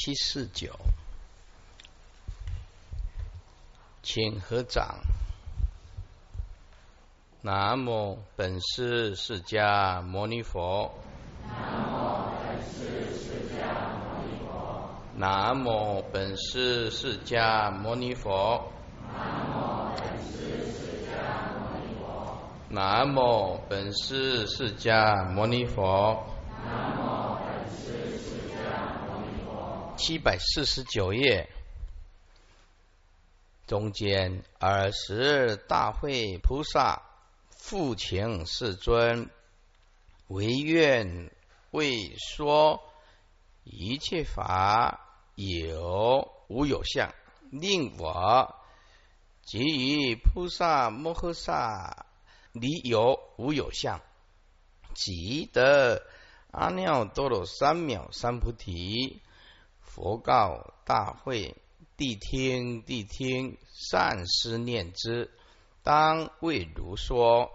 七四九，请合掌。南无本师释迦牟尼佛。南无本师释迦牟尼佛。南无本师释迦牟尼佛。南无本师释迦牟尼佛。七百四十九页，中间尔时大会菩萨复请世尊，唯愿为说一切法有无有相，令我即于菩萨摩诃萨离有无有相，即得阿耨多罗三藐三菩提。佛告大会：谛听，谛听！善思念之，当为如说。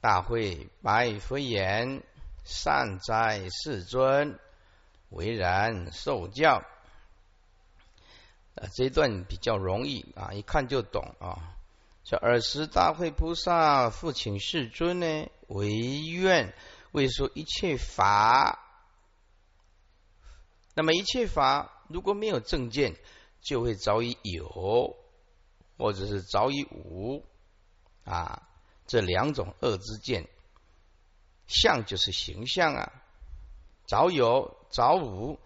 大会白佛言：善哉，世尊！为然受教。啊，这一段比较容易啊，一看就懂啊。说尔时大会菩萨复请世尊呢，唯愿为说一切法。那么一切法如果没有正见，就会早已有，或者是早已无啊，这两种恶之见。相就是形象啊，早有早无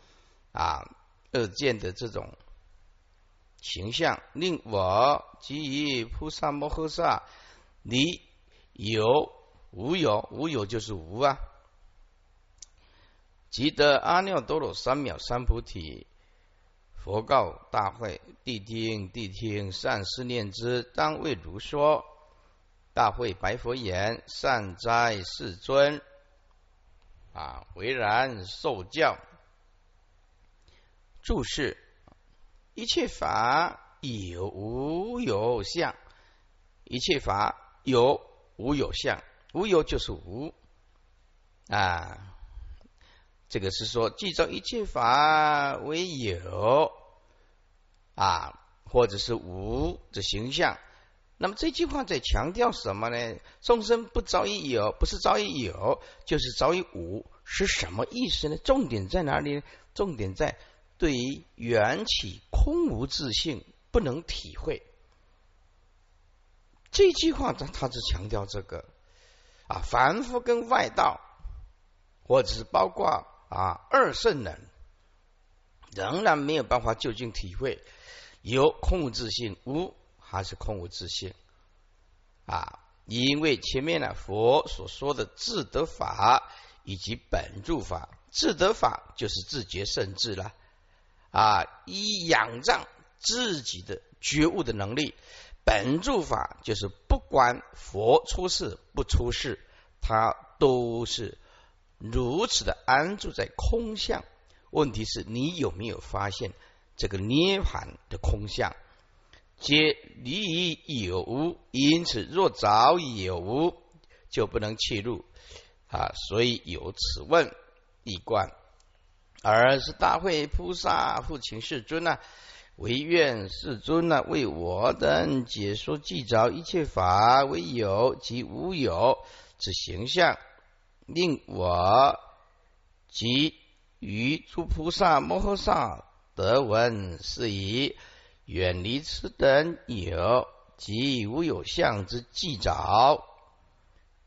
啊，恶见的这种形象，令我即于菩萨摩诃萨离有无有，无有就是无啊。即得阿耨多罗三藐三菩提。佛告大会：谛听，谛听！善思念之，当为如说。大会白佛言：善哉，世尊！啊，唯然受教。注释：一切法有无有相，一切法有无有相，无有就是无啊。这个是说，记造一切法为有啊，或者是无的形象。那么这句话在强调什么呢？众生不早已有，不是早已有，就是早已无，是什么意思呢？重点在哪里呢？重点在对于缘起空无自性不能体会。这句话他他是强调这个啊，凡夫跟外道，或者是包括。啊，二圣人仍然没有办法究竟体会有空无自性，无还是空无自性啊？因为前面呢，佛所说的自得法以及本住法，自得法就是自觉圣智了啊，以仰仗自己的觉悟的能力；本住法就是不管佛出世不出世，他都是。如此的安住在空相，问题是你有没有发现这个涅盘的空相？皆离于有无，因此若早已有无，就不能切入啊。所以有此问一观，而是大会菩萨复请世尊啊，唯愿世尊啊，为我等解说记着一切法为有及无有之形象。令我及于诸菩萨摩诃萨得闻是以远离此等有及无有相之计着，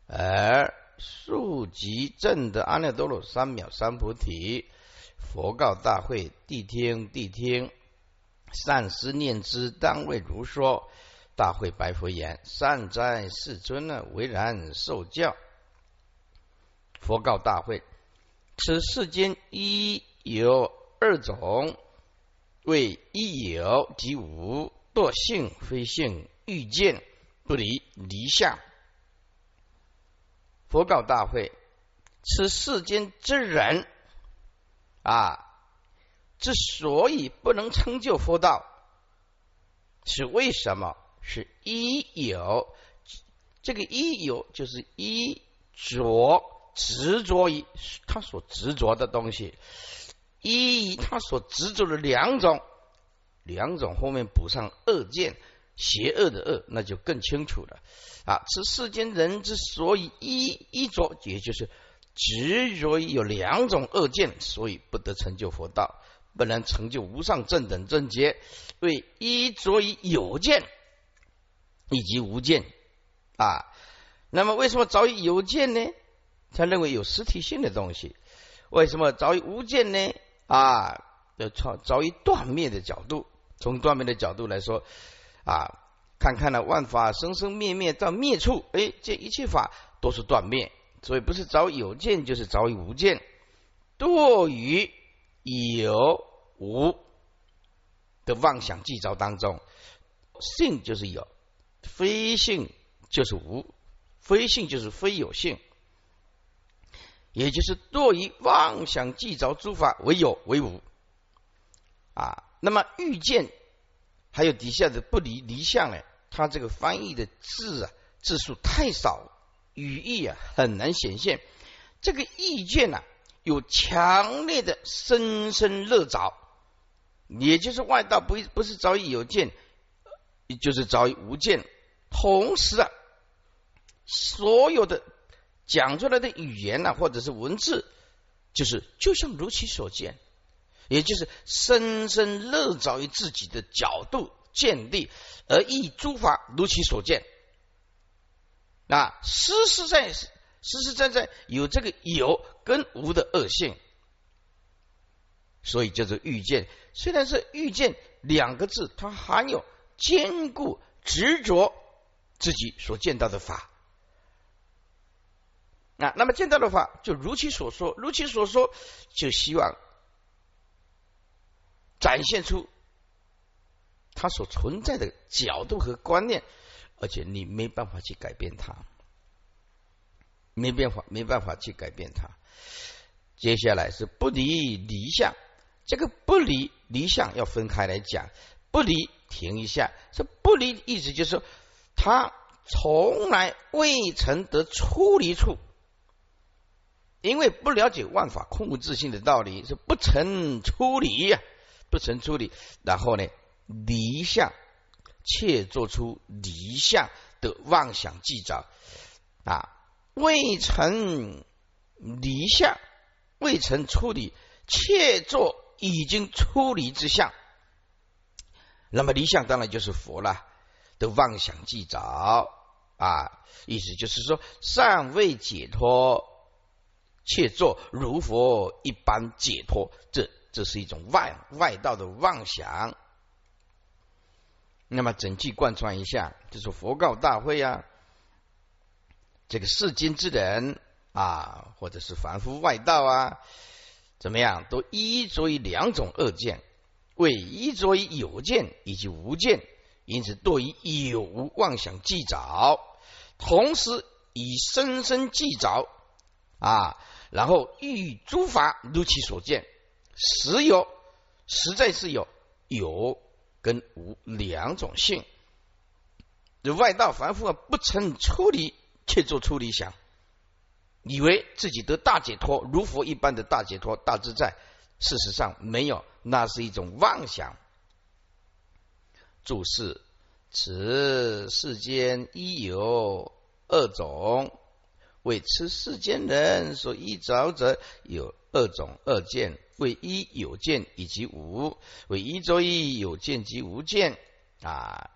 而速即证的阿耨多罗三藐三菩提。佛告大会：谛听，谛听！善思念之，当为如说。大会白佛言：善哉，世尊呢？为然受教。佛告大会：此世间一有二种，为一有即无，惰性非性，欲见不离离相。佛告大会：此世间之人啊，之所以不能成就佛道，是为什么？是一有，这个一有就是一着。执着于他所执着的东西，依他所执着的两种，两种后面补上恶见，邪恶的恶，那就更清楚了啊！此世间人之所以依依着，也就是执着于有两种恶见，所以不得成就佛道，不能成就无上正等正觉，为依着于有见以及无见啊。那么为什么早已有见呢？他认为有实体性的东西。为什么早已无见呢？啊，要从早已断灭的角度，从断灭的角度来说，啊，看看了万法生生灭灭到灭处，哎，这一切法都是断灭，所以不是早有见，就是早已无见。堕于有无的妄想计招当中，性就是有，非性就是无，非性就是非有性。也就是堕于妄想计着诸法为有为无啊，那么遇见还有底下的不离离相呢？它这个翻译的字啊字数太少，语义啊很难显现。这个意见呢有强烈的深深乐着，也就是外道不不是早已有见，就是早已无见。同时啊，所有的。讲出来的语言呢，或者是文字，就是就像如其所见，也就是深深乐着于自己的角度建立，而意诸法如其所见。那，实实在实实在在有这个有跟无的恶性，所以叫做遇见。虽然是遇见两个字，它含有坚固执着自己所见到的法。啊，那么见到的话，就如其所说，如其所说，就希望展现出它所存在的角度和观念，而且你没办法去改变它，没办法，没办法去改变它。接下来是不离离相，这个不离离相要分开来讲，不离停一下，这不离意思就是说，他从来未曾得出离处。因为不了解万法空无自性的道理，是不曾出离呀，不曾出离。然后呢，离相却做出离相的妄想计着啊，未曾离相，未曾出离，却做已经出离之相。那么离相当然就是佛了的妄想计着啊，意思就是说尚未解脱。且做如佛一般解脱，这这是一种外外道的妄想。那么整句贯穿一下，就是佛告大会啊，这个世间之人啊，或者是凡夫外道啊，怎么样，都依着于两种恶见，为依着于有见以及无见，因此对于有无妄想计着，同时以深深计着啊。然后欲诸法如其所见，实有，实在是有有跟无两种性。外道凡夫啊，不曾出离，却做出离想，以为自己得大解脱，如佛一般的大解脱、大自在。事实上没有，那是一种妄想。注释：此世间一有二种。为此世间人所依着者有二种二见，为一有见以及无，为一作一有见及无见啊。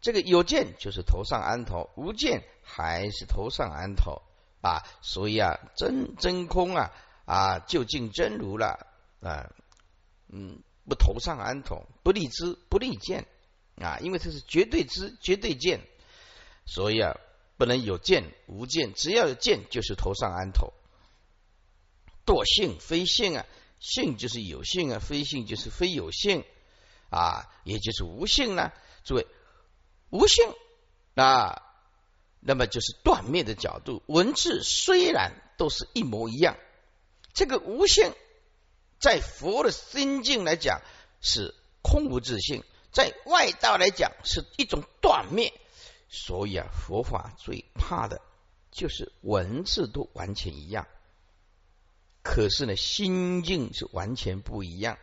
这个有见就是头上安头，无见还是头上安头啊。所以啊，真真空啊啊，究竟真如了啊，嗯，不头上安头，不立知不立见啊，因为这是绝对知绝对见，所以啊。不能有见无见，只要有见就是头上安头。惰性非性啊，性就是有性啊，非性就是非有性啊，也就是无性呢。诸位，无性啊，那么就是断灭的角度。文字虽然都是一模一样，这个无性在佛的心境来讲是空无自性，在外道来讲是一种断灭。所以啊，佛法最怕的就是文字都完全一样可是呢，心境是完全不一样。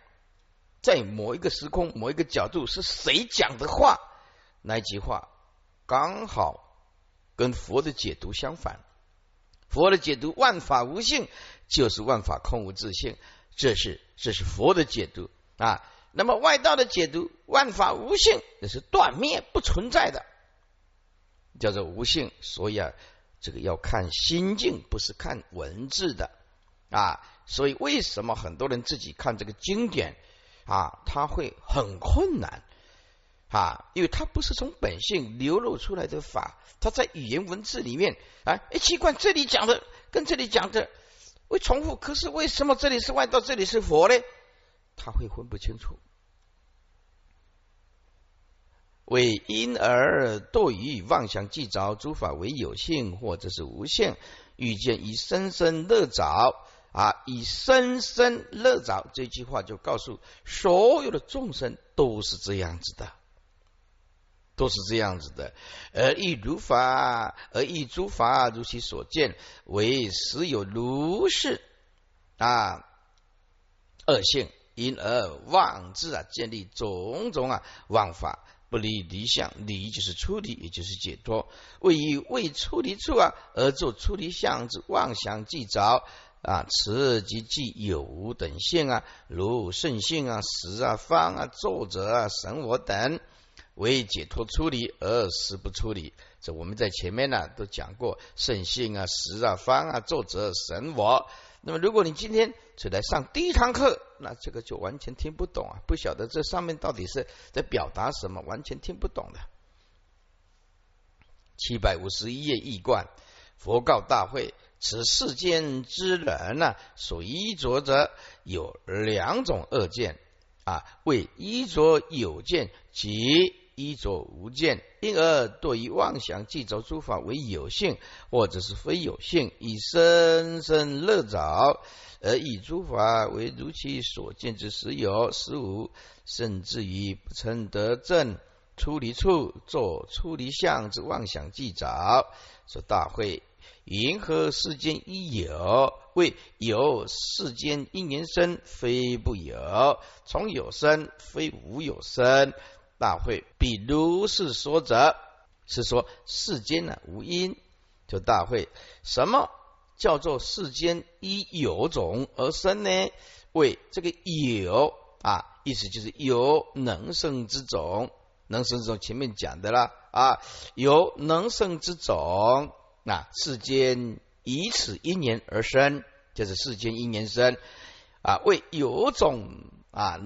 在某一个时空、某一个角度，是谁讲的话？那句话刚好跟佛的解读相反。佛的解读“万法无性”就是万法空无自性，这是这是佛的解读啊。那么外道的解读“万法无性”那是断灭不存在的，叫做无性。所以啊，这个要看心境，不是看文字的啊。所以为什么很多人自己看这个经典？啊，他会很困难啊，因为他不是从本性流露出来的法，他在语言文字里面啊，哎，奇怪，这里讲的跟这里讲的会重复，可是为什么这里是外道，这里是佛呢？他会分不清楚。为因而堕于妄想计着诸法为有性或者是无性，遇见以生生乐着。啊！以生生乐着这句话，就告诉所有的众生都是这样子的，都是这样子的。而亦如法，而亦诸法如其所见，为实有如是啊恶性，因而妄自啊建立种种啊妄法，不离离相，离就是出离，也就是解脱。为以未出离处啊，而作出离相之妄想计着。啊，此即即有无等性啊，如圣性啊、实啊、方啊、作者啊、神我等，为解脱出离而实不出离。这我们在前面呢都讲过，圣性啊、实啊、方啊、作者、神我。那么如果你今天只来上第一堂课，那这个就完全听不懂啊，不晓得这上面到底是在表达什么，完全听不懂的。七百五十一页易观，佛告大会。此世间之人呢，所依着者有两种恶见啊，为依着有见及依着无见，因而对于妄想记着诸法为有性，或者是非有性，以生生乐着，而以诸法为如其所见之实有实无，甚至于不曾得正出离处，作出离相之妄想记着，说大会。云何世间一有？为有世间因缘生，非不有；从有生，非无有生。大会比如是说者，是说世间呢无因。就大会，什么叫做世间依有种而生呢？为这个有啊，意思就是有能生之种，能生之种前面讲的啦啊，有能生之种。那世间以此因缘而生，就是世间因缘生啊，为有种啊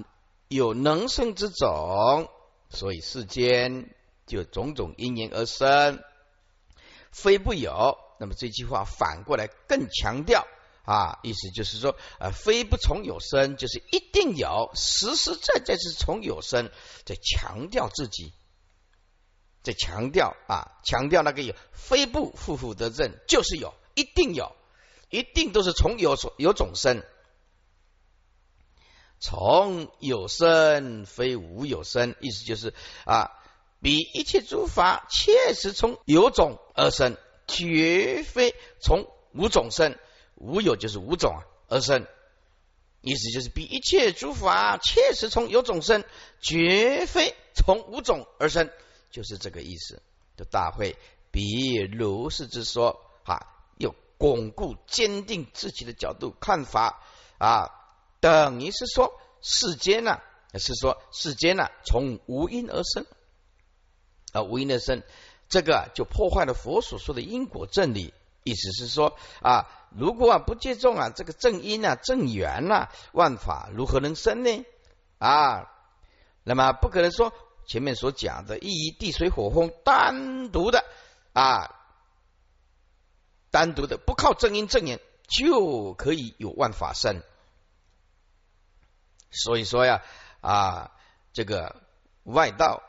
有能生之种，所以世间就种种因缘而生，非不有。那么这句话反过来更强调啊，意思就是说啊，非不从有生，就是一定有，实实在在是从有生，在强调自己。在强调啊，强调那个有非不负负得正，就是有，一定有，一定都是从有所有种生，从有生非无有生，意思就是啊，比一切诸法确实从有种而生，绝非从无种生，无有就是无种而生，意思就是比一切诸法确实从有种生，绝非从无种而生。就是这个意思，的大会比如是之说啊，又巩固坚定自己的角度看法啊，等于是说世间呢，是说世间呢从无因而生啊，无因而生，这个就破坏了佛所说的因果正理。意思是说啊，如果啊不借重啊这个正因啊正缘呐，万法如何能生呢？啊，那么不可能说。前面所讲的，一地水火风单独的啊，单独的不靠正因正缘就可以有万法生。所以说呀啊，这个外道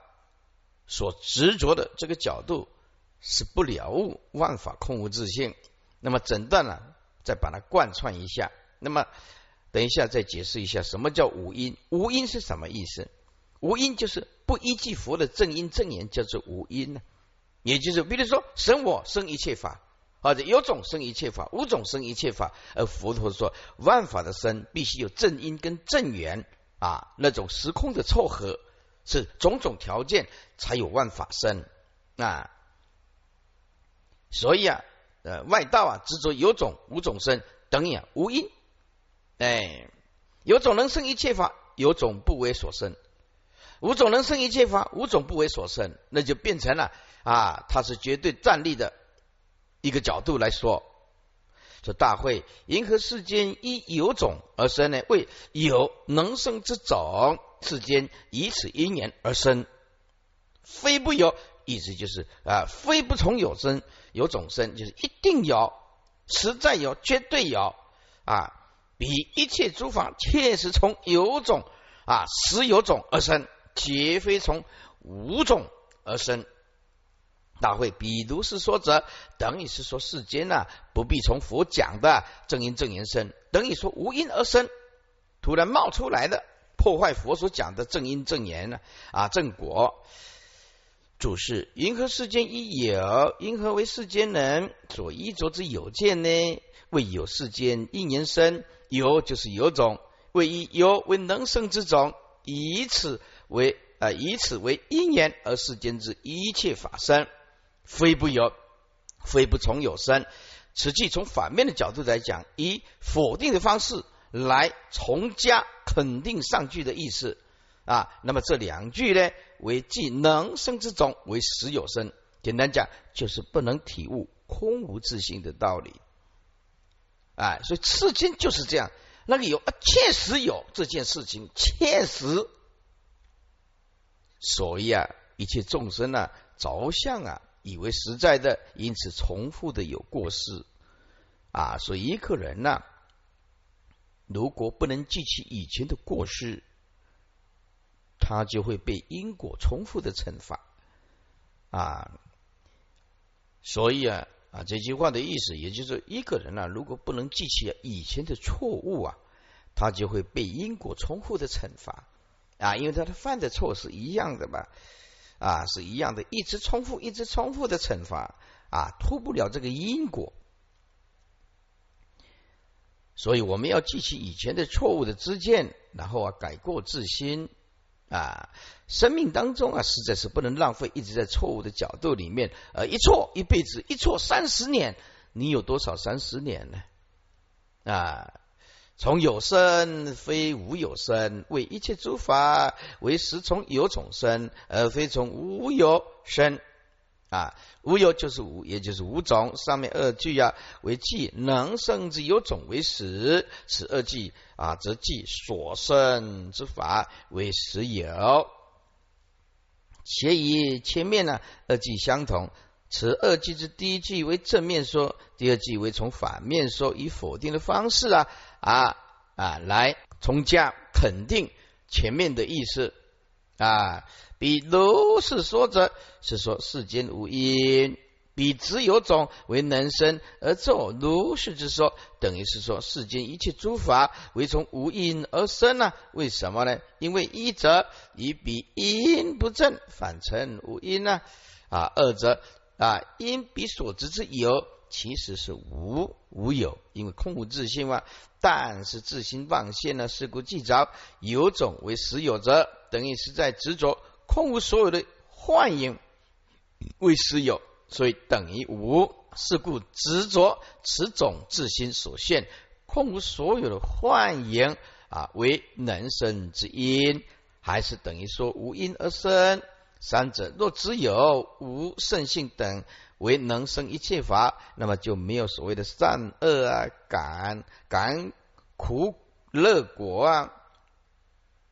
所执着的这个角度是不了悟万法空无自性。那么整段呢，再把它贯穿一下。那么等一下再解释一下什么叫无因？无因是什么意思？无因就是不依据佛的正因正言，叫做无因呢。也就是，比如说，生我生一切法或者有种生一切法，无种生一切法。而佛陀说，万法的生必须有正因跟正缘啊，那种时空的凑合是种种条件才有万法生啊。所以啊，呃，外道啊执着有种无种生等也无因，哎，有种能生一切法，有种不为所生；无种能生一切法，无种不为所生，那就变成了啊，它是绝对站立的一个角度来说。说大会，银河世间依有种而生呢？为有能生之种，世间以此因缘而生，非不有。意思就是啊，非不从有生。有种生就是一定有，实在有，绝对有啊！比一切诸法确实从有种啊，实有种而生，绝非从无种而生。大会，比如是说者，等于是说世间呐，不必从佛讲的正因正言生，等于说无因而生，突然冒出来的，破坏佛所讲的正因正言呢啊正果。主是云何世间一有，银河为世间人所依着之有见呢？为有世间一年生，有就是有种，为一有为能生之种，以此为啊，以此为因缘而世间之一切法生，非不有，非不从有生。此即从反面的角度来讲，以否定的方式来从加肯定上句的意思啊。那么这两句呢？为即能生之种，为实有生。简单讲，就是不能体悟空无自性的道理。哎，所以世间就是这样，那个有啊，确实有这件事情，确实。所以啊，一切众生啊，着相啊，以为实在的，因此重复的有过失啊。所以一个人呢，如果不能记起以前的过失，他就会被因果重复的惩罚啊，所以啊啊这句话的意思，也就是一个人啊，如果不能记起以前的错误啊，他就会被因果重复的惩罚啊，因为他的犯的错是一样的嘛啊，是一样的，一直重复，一直重复的惩罚啊，脱不了这个因果，所以我们要记起以前的错误的知见，然后啊改过自新。啊，生命当中啊，实在是不能浪费，一直在错误的角度里面，呃，一错一辈子，一错三十年，你有多少三十年呢？啊，从有生非无有生，为一切诸法为实从有种生，而非从无有生。啊，无有就是无，也就是无种。上面二句啊，为记能生之有种为实，此二句啊，则记所生之法为实有。且以前面呢二句相同，此二句之第一句为正面说，第二句为从反面说，以否定的方式啊啊啊来从加肯定前面的意思啊。比如是说者，是说世间无因；比只有种为能生而作如是之说，等于是说世间一切诸法为从无因而生呢？为什么呢？因为一则以比因不正，反成无因呢？啊，二则啊因比所知之有，其实是无无有，因为空无自性嘛。但是自心妄现呢？是故即着有种为实有者，等于是在执着。空无所有的幻影为实有，所以等于无。是故执着此种自心所现，空无所有的幻影啊为能生之因，还是等于说无因而生。三者若只有无圣性等为能生一切法，那么就没有所谓的善恶啊、感感苦乐果啊。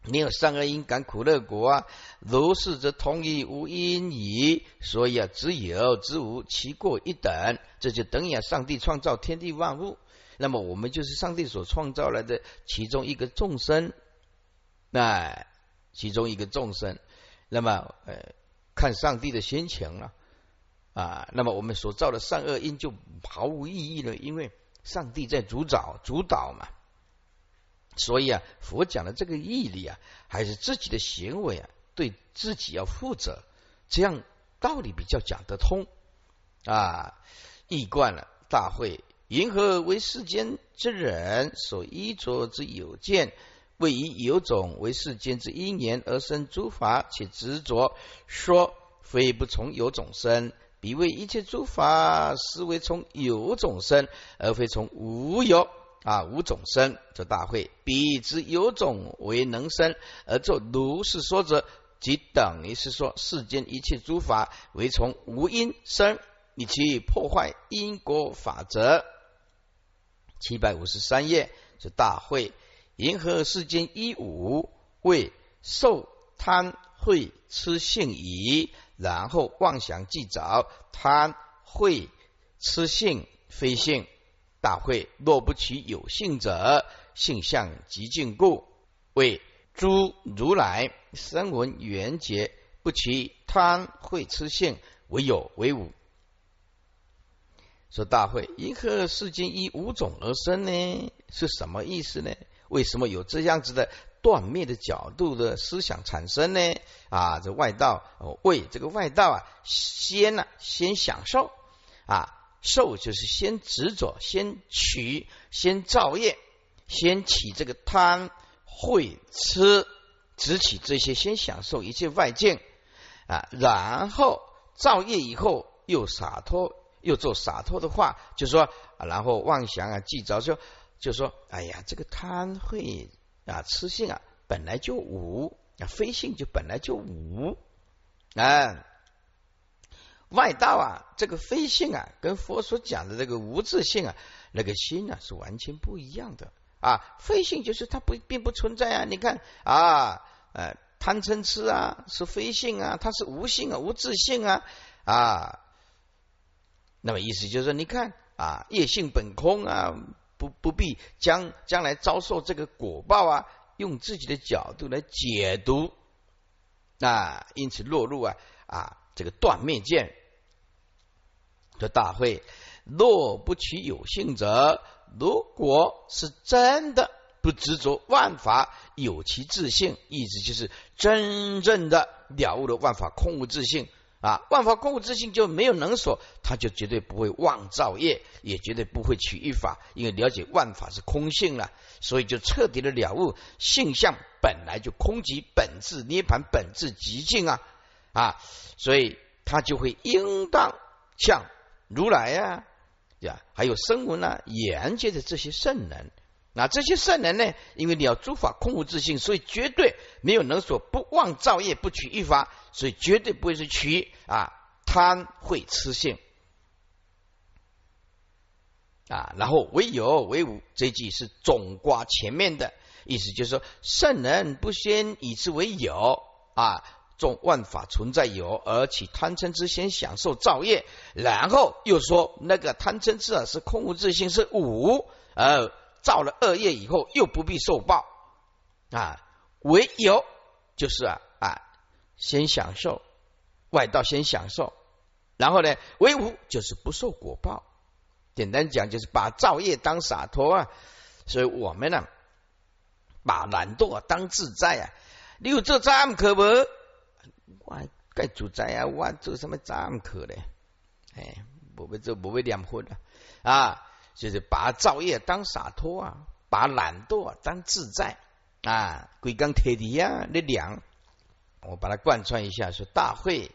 没有善恶因感苦乐果啊，如是则同于无因矣。所以啊，只有只无，其过一等。这就等于啊，上帝创造天地万物，那么我们就是上帝所创造来的其中一个众生，那其中一个众生。那么呃，看上帝的心情了。啊那么我们所造的善恶因就毫无意义了，因为上帝在主导主导嘛。所以啊，佛讲的这个毅力啊，还是自己的行为啊，对自己要负责，这样道理比较讲得通啊。易惯了，大会，云何为世间之人所依着之有见？为以有种为世间之因缘而生诸法，且执着说非不从有种生，彼为一切诸法实为从有种生，而非从无有啊无种生。这大会，彼之有种为能生，而作如是说者，即等于是说世间一切诸法为从无因生，以其破坏因果法则。七百五十三页是大会。银河世间一五为受贪会痴性疑，然后妄想即找贪会痴性非性大会，若不取有性者，性相极尽故，为诸如来声闻缘觉不取贪会痴性，唯有为无。说大会银河世间依五种而生呢？是什么意思呢？为什么有这样子的断灭的角度的思想产生呢？啊，这外道为这个外道啊，先呢先享受啊，受就是先执着，先取，先造业，先起这个贪、会、吃，只起这些，先享受一切外境啊，然后造业以后又洒脱，又做洒脱的话，就说，然后妄想啊，记着说。就说，哎呀，这个贪会啊，痴性啊，本来就无啊，非性就本来就无啊。外道啊，这个非性啊，跟佛所讲的这个无自性啊，那个心啊，是完全不一样的啊。非性就是它不并不存在啊。你看啊，呃，贪嗔痴啊，是非性啊，它是无性啊，无自性啊啊。那么意思就是说，你看啊，业性本空啊。不不必将将来遭受这个果报啊，用自己的角度来解读啊，因此落入啊啊这个断灭见的大会。若不取有性者，如果是真的不执着万法有其自性，意思就是真正的了悟了万法空无自性。啊，万法空无自性就没有能所，他就绝对不会妄造业，也绝对不会取一法，因为了解万法是空性了，所以就彻底的了悟性相本来就空即本质涅盘本质极静啊啊，所以他就会应当像如来呀呀，还有声闻啊、言界的这些圣人。那这些圣人呢？因为你要诸法空无自性，所以绝对没有能所不妄造业，不取一法，所以绝对不会是取啊贪会痴性啊。然后唯有唯无这句是总挂前面的意思，就是说圣人不先以之为有啊，众万法存在有，而起贪嗔痴先享受造业，然后又说那个贪嗔痴啊是空无自性是无而。造了恶业以后，又不必受报啊！唯有就是啊啊，先享受外道，先享受，然后呢，唯无就是不受果报。简单讲，就是把造业当洒脱啊！所以我们呢，把懒惰当自在啊！你有这么可不？我该主宰啊！我做什么这么可呢？哎，不会做，不会两混的啊！就是把造业当洒脱啊，把懒惰当自在啊，归根铁地啊，那两。我把它贯穿一下，说大会，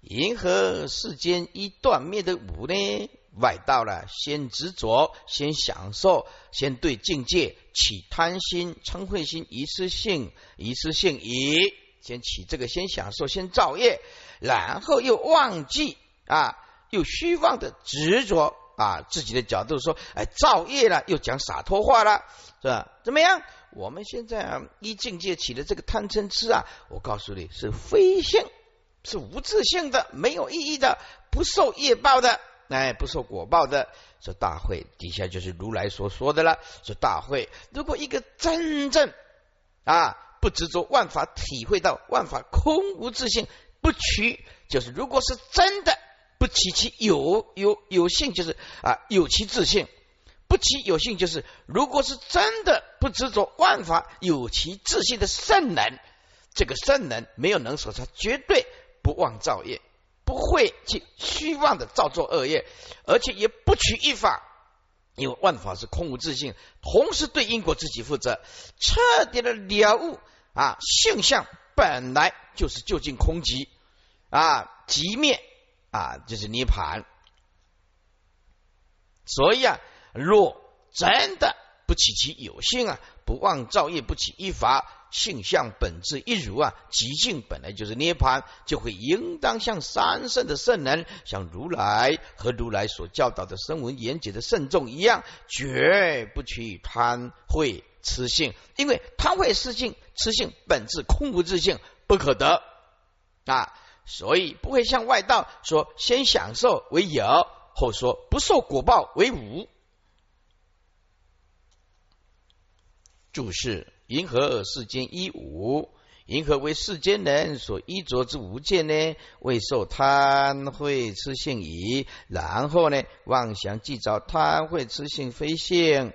银河世间一断灭的无呢？外道了，先执着，先享受，先对境界起贪心、嗔恚心、一次性、一次性疑，先起这个，先享受，先造业，然后又忘记啊，又虚妄的执着。啊，自己的角度说，哎，造业了，又讲洒脱话了，是吧？怎么样？我们现在啊，一境界起的这个贪嗔痴啊，我告诉你是非性，是无自性的，没有意义的，不受业报的，哎，不受果报的。这大会底下就是如来所说的了。说大会，如果一个真正啊不执着万法，体会到万法空无自性，不取，就是如果是真的。不起其有有有性，就是啊有其自性；不起有性，就是如果是真的不执着万法有其自性的圣人，这个圣人没有能所，他绝对不忘造业，不会去虚妄的造作恶业，而且也不取一法，因为万法是空无自性，同时对因果自己负责，彻底的了悟啊，性相本来就是究竟空寂啊，即灭啊，就是涅盘。所以啊，若真的不起其有性啊，不忘造业，不起一法。性相本质一如啊，极境本来就是涅盘，就会应当像三圣的圣人，像如来和如来所教导的声闻言解的圣众一样，绝不去贪会痴性，因为贪会痴性，痴性本质空无自性，不可得啊，所以不会像外道说先享受为有，后说不受果报为无。注释。银河世间一无，银河为世间人所依着之无见呢？未受贪会痴性矣。然后呢，妄想即着贪会痴性非性，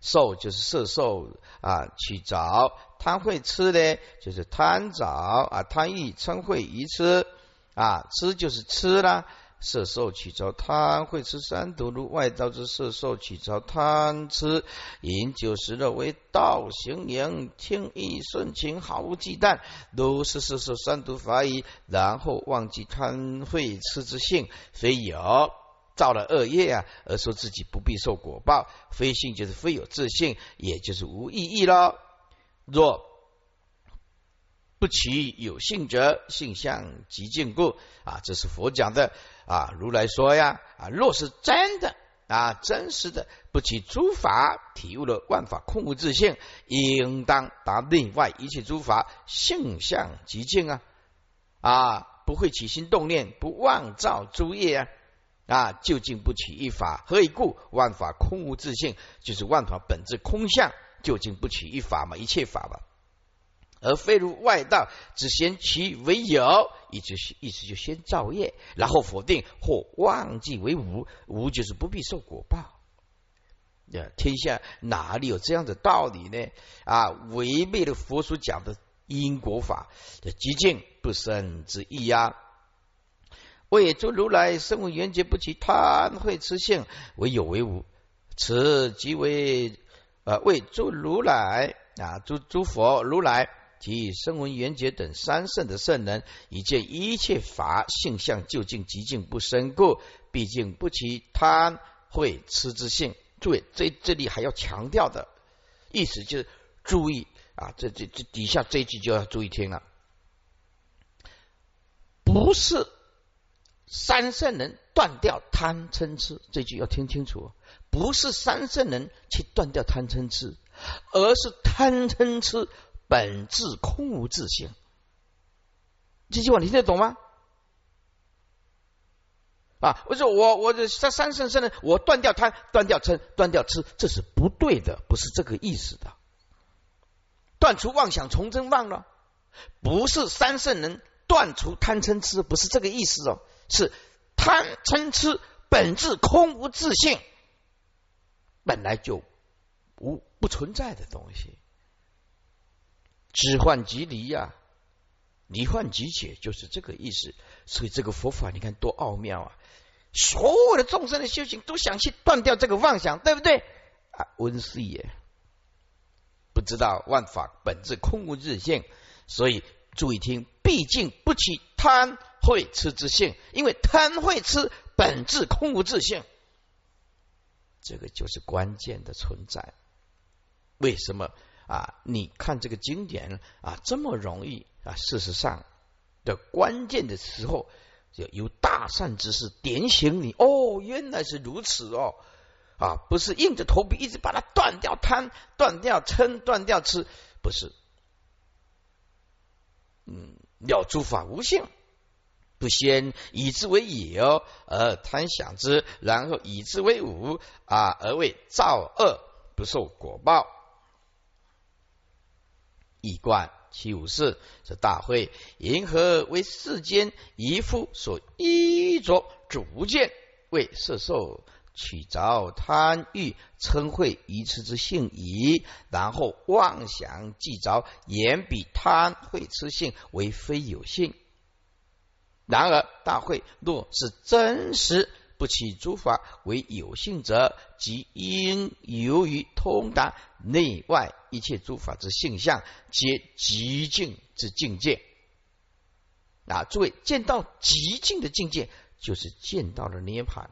受就是色受啊，去着贪会吃呢，就是贪着啊，贪欲嗔会愚痴啊，吃就是吃啦。色受起着贪，会吃三毒如外道之色受起着贪吃，饮酒食肉为道行言听意顺情毫无忌惮，如是色受三毒法矣。然后忘记贪会吃之性，非有造了恶业啊，而说自己不必受果报，非性就是非有自性，也就是无意义了。若不起有性者，性相即净故啊，这是佛讲的。啊，如来说呀，啊，若是真的啊，真实的不起诸法，体悟了万法空无自性，应当达内外一切诸法性相极净啊啊，不会起心动念，不妄造诸业啊啊，究竟不起一法，何以故？万法空无自性，就是万法本质空相，究竟不起一法嘛，一切法嘛。而非如外道，只嫌其为有，意思意思就先造业，然后否定或忘记为无，无就是不必受果报。天下哪里有这样的道理呢？啊，违背了佛所讲的因果法，极尽不生之意呀。为诸如来生闻缘觉不起贪会痴性，为有为无，此即为呃为诸如来啊诸诸佛如来。即声闻缘觉等三圣的圣人，以见一切法性相究竟极尽不生故，毕竟不起贪会痴之性。注意，这这里还要强调的意思就是注意啊，这这这底下这一句就要注意听了，不是三圣人断掉贪嗔痴，这句要听清楚，不是三圣人去断掉贪嗔痴，而是贪嗔痴。本质空无自性，这句话你听得懂吗？啊，我说我我这三三圣圣人，我断掉贪，断掉嗔，断掉痴，这是不对的，不是这个意思的。断除妄想，从真妄了，不是三圣人断除贪嗔痴，不是这个意思哦，是贪嗔痴本质空无自性，本来就无不存在的东西。知幻即离呀，离幻即解，就是这个意思。所以这个佛法，你看多奥妙啊！所有的众生的修行都想去断掉这个妄想，对不对？啊，温思也不知道万法本质空无自性，所以注意听，毕竟不起贪会痴之性，因为贪会痴本质空无自性，这个就是关键的存在。为什么？啊，你看这个经典啊，这么容易啊！事实上的关键的时候，就有大善之士点醒你。哦，原来是如此哦！啊，不是硬着头皮一直把它断掉贪，断掉嗔，断掉痴，不是。嗯，了诸法无性，不先以之为有而贪想之，然后以之为无啊，而为造恶不受果报。一观七五四是大会，银河为世间一夫所依着逐见，为色受取着贪欲称会愚痴之性矣。然后妄想即着言比贪会痴性为非有性然而大会若是真实不起诸法为有性者，即应由于通达内外一切诸法之性相，皆极静之境界。啊，诸位见到极静的境界，就是见到了涅盘，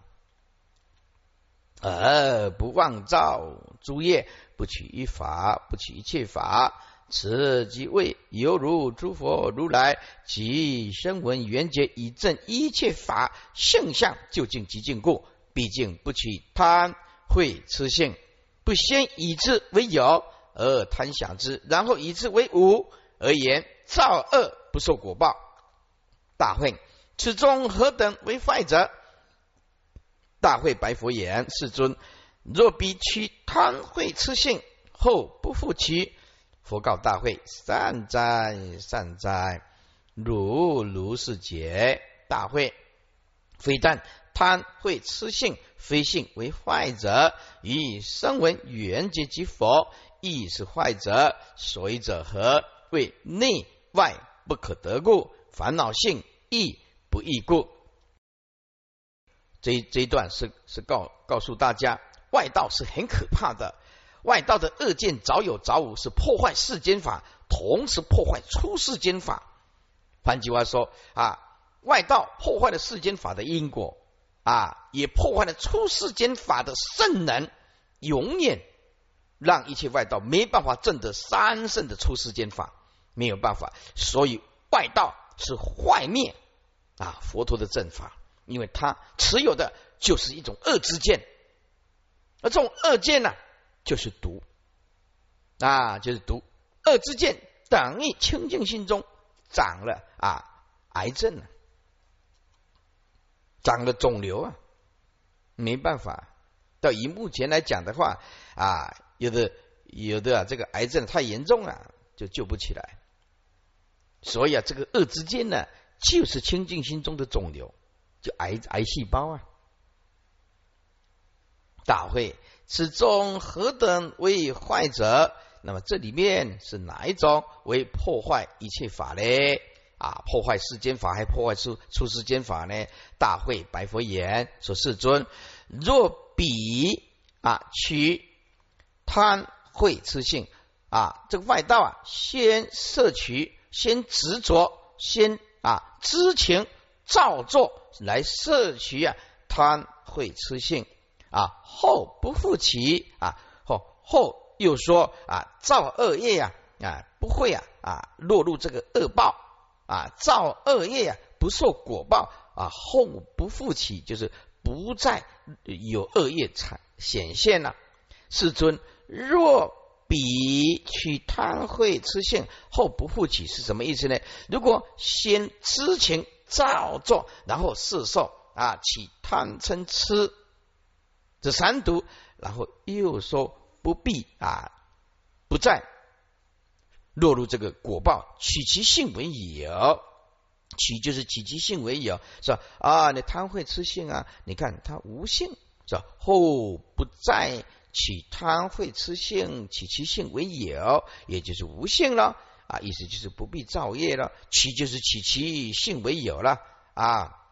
而不妄造诸业，不取一法，不取一切法。此即为犹如诸佛如来及声闻缘觉以证一切法性相究竟极尽故，毕竟不取贪会痴性，不先以之为有而贪想之，然后以之为无而言造恶不受果报。大会此中何等为坏者？大会白佛言：世尊，若比取贪会痴性后不复其。佛告大会：善哉，善哉！如如是解。大会非但贪会痴性非性为坏者，以声闻缘觉及佛亦是坏者。所以者何？为内外不可得故，烦恼性亦不易故。这这一段是是告告诉大家，外道是很可怕的。外道的恶见早有早无，是破坏世间法，同时破坏出世间法。换句话说啊，外道破坏了世间法的因果啊，也破坏了出世间法的圣能，永远让一切外道没办法证得三圣的出世间法，没有办法。所以外道是坏灭啊佛陀的正法，因为他持有的就是一种恶之见，而这种恶见呢。就是毒啊，就是毒恶之见，等于清净心中长了啊癌症了，长了肿瘤啊，没办法。到以目前来讲的话啊，有的有的啊，这个癌症太严重了，就救不起来。所以啊，这个恶之见呢，就是清净心中的肿瘤，就癌癌细胞啊。大会。此中何等为坏者？那么这里面是哪一种为破坏一切法呢？啊，破坏世间法，还破坏出出世间法呢？大会白佛言：说世尊，若彼啊取贪会痴性啊，这个外道啊，先摄取，先执着，先啊知情造作来摄取啊贪会痴性。啊，后不复起啊，后后又说啊，造恶业呀啊，不会啊啊落入这个恶报啊，造恶业呀不受果报啊，后不复起就是不再有恶业产显现了。世尊，若彼取贪会痴性后不复起是什么意思呢？如果先知情造作，然后世受啊，起贪嗔痴。这三毒，然后又说不必啊，不再落入这个果报，取其性为有，取就是取其性为有，是吧？啊，你贪会吃性啊？你看它无性，是吧？后不再取贪会吃性，取其性为有，也就是无性了啊，意思就是不必造业了，取就是取其性为有了啊。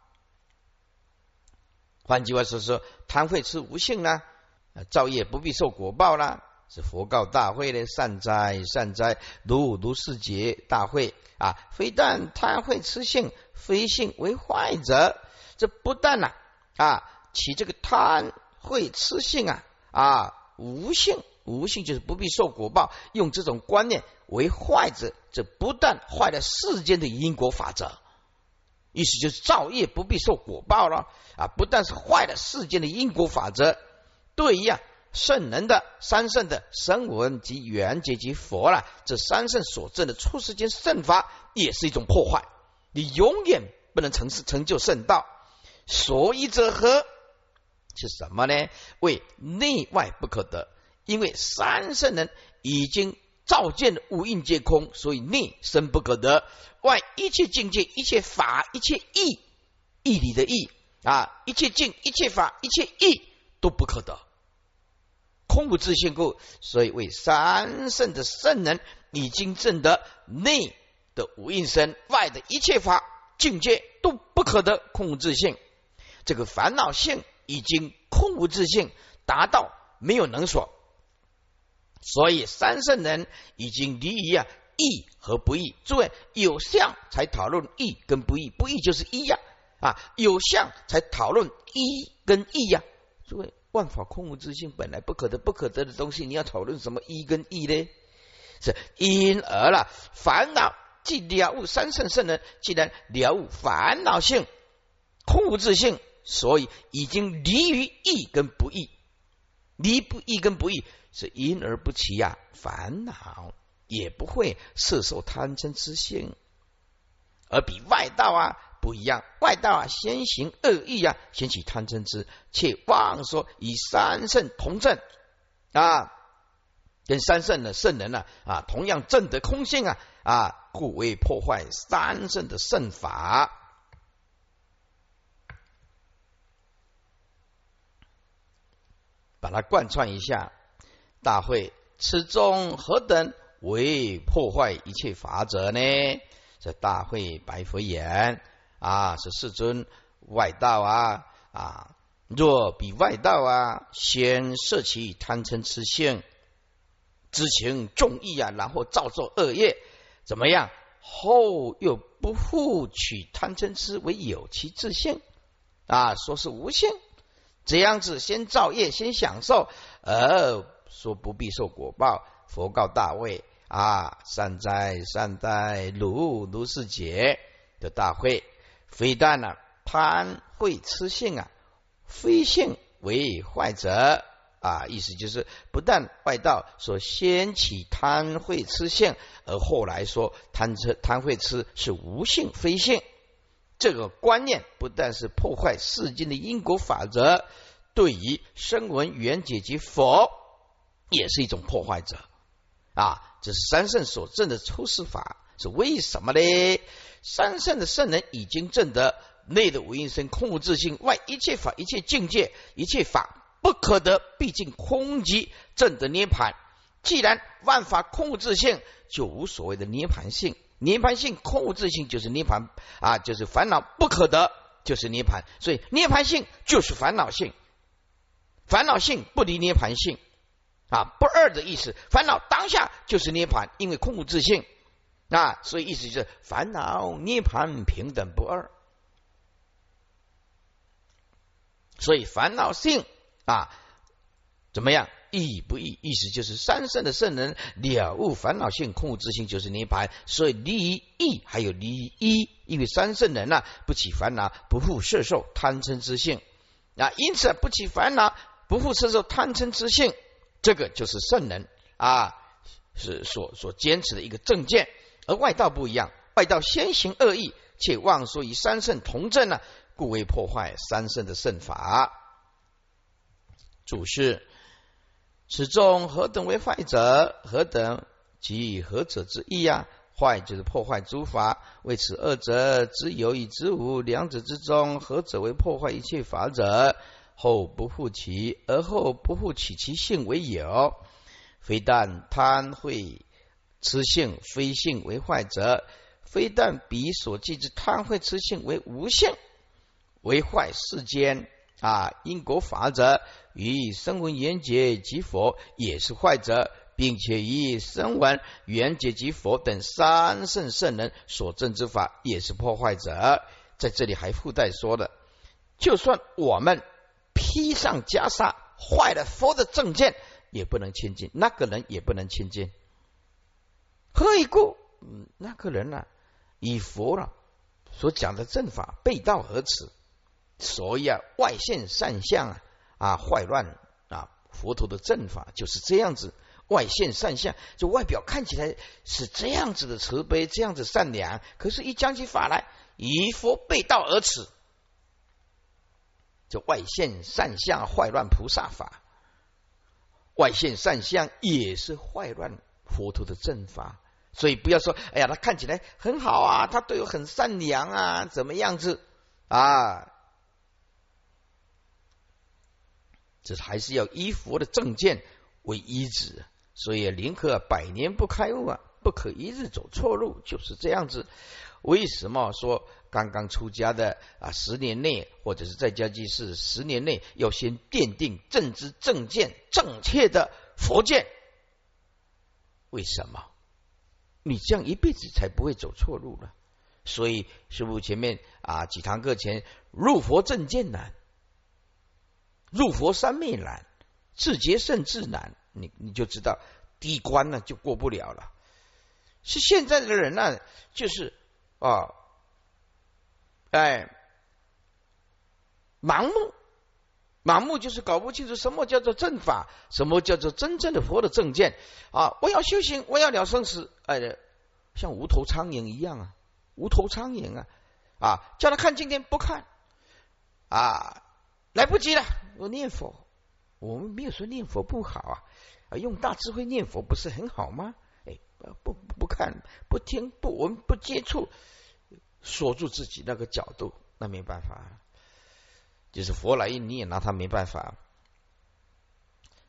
换句话说说，贪会吃无性呢？造业不必受果报啦。是佛告大会的善哉善哉，如如是劫大会啊！非但贪会吃性，非性为坏者。这不但呐啊，起这个贪会吃性啊啊，无性无性就是不必受果报，用这种观念为坏者，这不但坏了世间的因果法则。意思就是造业不必受果报了啊！不但是坏了世间的因果法则，对于啊圣人的三圣的声闻及缘觉及佛了，这三圣所证的出世间圣法也是一种破坏。你永远不能成事成就圣道。所以者何？是什么呢？为内外不可得，因为三圣人已经。照见五蕴皆空，所以内身不可得，外一切境界、一切法、一切义，义理的义啊，一切境、一切法、一切义都不可得，空无自性故，所以为三圣的圣人已经证得内的五蕴身，外的一切法境界都不可得空无自性。这个烦恼性已经空无自性，达到没有能所。所以三圣人已经离于啊义和不义。诸位有相才讨论义跟不义，不义就是一呀啊，有相才讨论一跟义呀。诸位万法空无自性，本来不可得不可得的东西，你要讨论什么一跟义呢？是因而了烦恼既了悟三圣圣人，既然了悟烦恼性空无自性，所以已经离于义跟不义，离不义跟不义。是因而不起呀，烦恼也不会摄受贪嗔痴心，而比外道啊不一样。外道啊先行恶意啊，先起贪嗔痴，且妄说与三圣同正啊，跟三圣的圣人呢啊同样正得空性啊啊，故为破坏三圣的圣法，把它贯穿一下。大会，此中何等为破坏一切法则呢？这大会白佛言：啊，是世尊外道啊啊！若比外道啊，先摄其贪嗔痴性，知情重义啊，然后造作恶业，怎么样？后又不复取贪嗔痴为有其自性啊，说是无性，这样子先造业，先享受，而。说不必受果报，佛告大卫啊，善哉善哉，如如是解的大会，非但呢贪会痴性啊，非性为坏者啊，意思就是不但外道说先起贪会痴性，而后来说贪痴贪会痴是无性非性，这个观念不但是破坏世间的因果法则，对于声闻缘解及佛。也是一种破坏者啊！这是三圣所证的出世法，是为什么呢？三圣的圣人已经证得内的无因生，空无自性，外一切法、一切境界、一切法不可得，毕竟空寂，证得涅盘。既然万法空无自性，就无所谓的涅盘性。涅盘性空无自性就是涅盘啊，就是烦恼不可得，就是涅盘。所以涅盘性就是烦恼性，烦恼性不离涅盘性。啊，不二的意思，烦恼当下就是涅盘，因为空无自性啊，所以意思就是烦恼涅盘平等不二。所以烦恼性啊，怎么样？义不义？意思就是三圣的圣人了悟烦恼性空无自性就是涅盘，所以离义还有离一，因为三圣人呢不起烦恼，不复摄受贪嗔之性啊，因此不起烦恼，不复摄受贪嗔之性。这个就是圣人啊，是所所坚持的一个正见，而外道不一样，外道先行恶意，且妄说与三圣同正呢，故为破坏三圣的圣法。主是此中何等为坏者？何等即何者之意呀？坏就是破坏诸法，为此二者之有与之无，两者之中何者为破坏一切法者？后不复其，而后不复取其性为有，非但贪会痴性非性为坏者，非但彼所记之贪会痴性为无性为坏世间啊因果法则与声闻缘觉及佛也是坏者，并且以声闻缘觉及佛等三圣圣人所证之法也是破坏者。在这里还附带说的，就算我们。披上袈裟，坏了佛的正见，也不能亲近那个人，也不能亲近。何以故？嗯，那个人呢，以佛了所讲的正法背道而驰，所以啊，外现善相啊，啊，坏乱啊，佛陀的正法就是这样子，外现善相，就外表看起来是这样子的慈悲，这样子善良，可是，一讲起法来，以佛背道而驰。就外现善相，坏乱菩萨法；外现善相也是坏乱佛陀的正法。所以不要说，哎呀，他看起来很好啊，他对我很善良啊，怎么样子啊？这还是要依佛的正见为依止。所以宁可百年不开悟啊，不可一日走错路，就是这样子。为什么说刚刚出家的啊，十年内或者是在家居士十年内要先奠定正知正见正确的佛见？为什么？你这样一辈子才不会走错路了。所以师傅前面啊几堂课前入佛正见难，入佛三昧难，自觉甚至难，你你就知道第一关呢就过不了了。是现在的人呢，就是啊，哎，盲目，盲目就是搞不清楚什么叫做正法，什么叫做真正的佛的正见啊！我要修行，我要了生死，哎，像无头苍蝇一样啊。无头苍蝇啊！啊，叫他看今天不看啊，来不及了。我念佛，我们没有说念佛不好啊，用大智慧念佛不是很好吗？哎，不不看，不听，不闻，不接触，锁住自己那个角度，那没办法。就是佛来你也拿他没办法。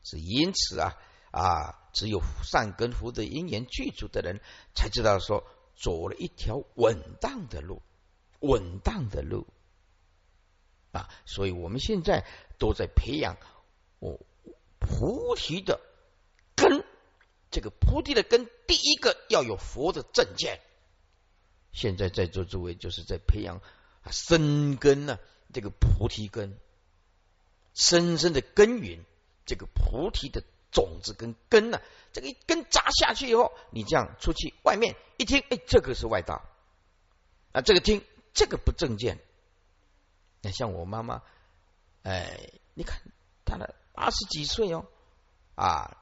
是因此啊啊，只有善根福德因缘具足的人，才知道说。走了一条稳当的路，稳当的路啊！所以我们现在都在培养哦菩提的根。这个菩提的根，第一个要有佛的正见。现在在座诸位就是在培养生根呢，这个菩提根，深深的耕耘这个菩提的种子跟根呢。这个一根扎下去以后，你这样出去外面一听，哎，这个是外道啊，这个听这个不正见。那像我妈妈，哎，你看他的八十几岁哦，啊，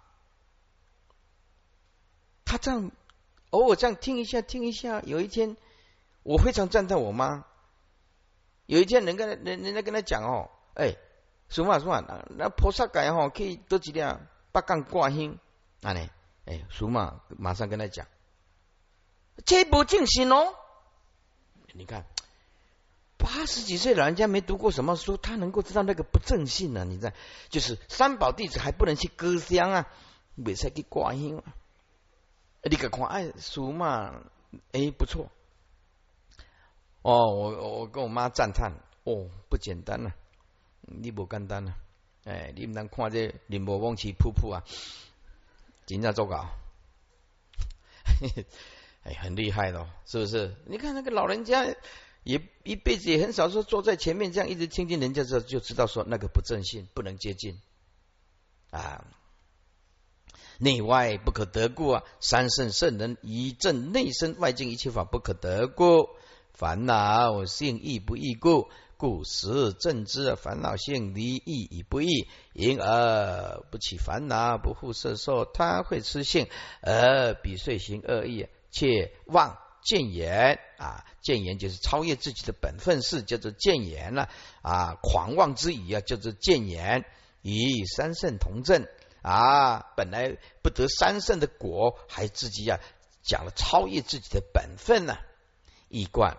他这样偶尔这样听一下听一下，有一天我非常赞叹我妈。有一天人跟人人家跟他讲哦，哎，什么什么，那那菩萨改哈可以多几两八杠挂心。那呢？哎，叔嘛，马上跟他讲，这不正心哦。你看，八十几岁老人家没读过什么书，他能够知道那个不正信呢？你在就是三宝弟子还不能去割香啊，没使去挂香啊。你个看，哎，书嘛，哎，不错。哦，我我跟我妈赞叹，哦，不简单呐，你不简单呐，哎，你们能看这林波往起瀑布啊？人家做稿，哎，很厉害的，是不是？你看那个老人家，也一辈子也很少说坐在前面这样一直听听人家这就知道说那个不正信，不能接近啊。内外不可得故啊，三圣圣人以正内身外境一切法不可得故，烦恼性亦不异故。故时正知烦恼性离异已不异，因而不起烦恼，不复色受贪会痴性，而彼遂行恶意，且妄见言啊！见言就是超越自己的本分事，叫做见言了啊！狂妄之语啊，叫做见言，与三圣同证啊！本来不得三圣的果，还自己呀讲了超越自己的本分呢，一贯。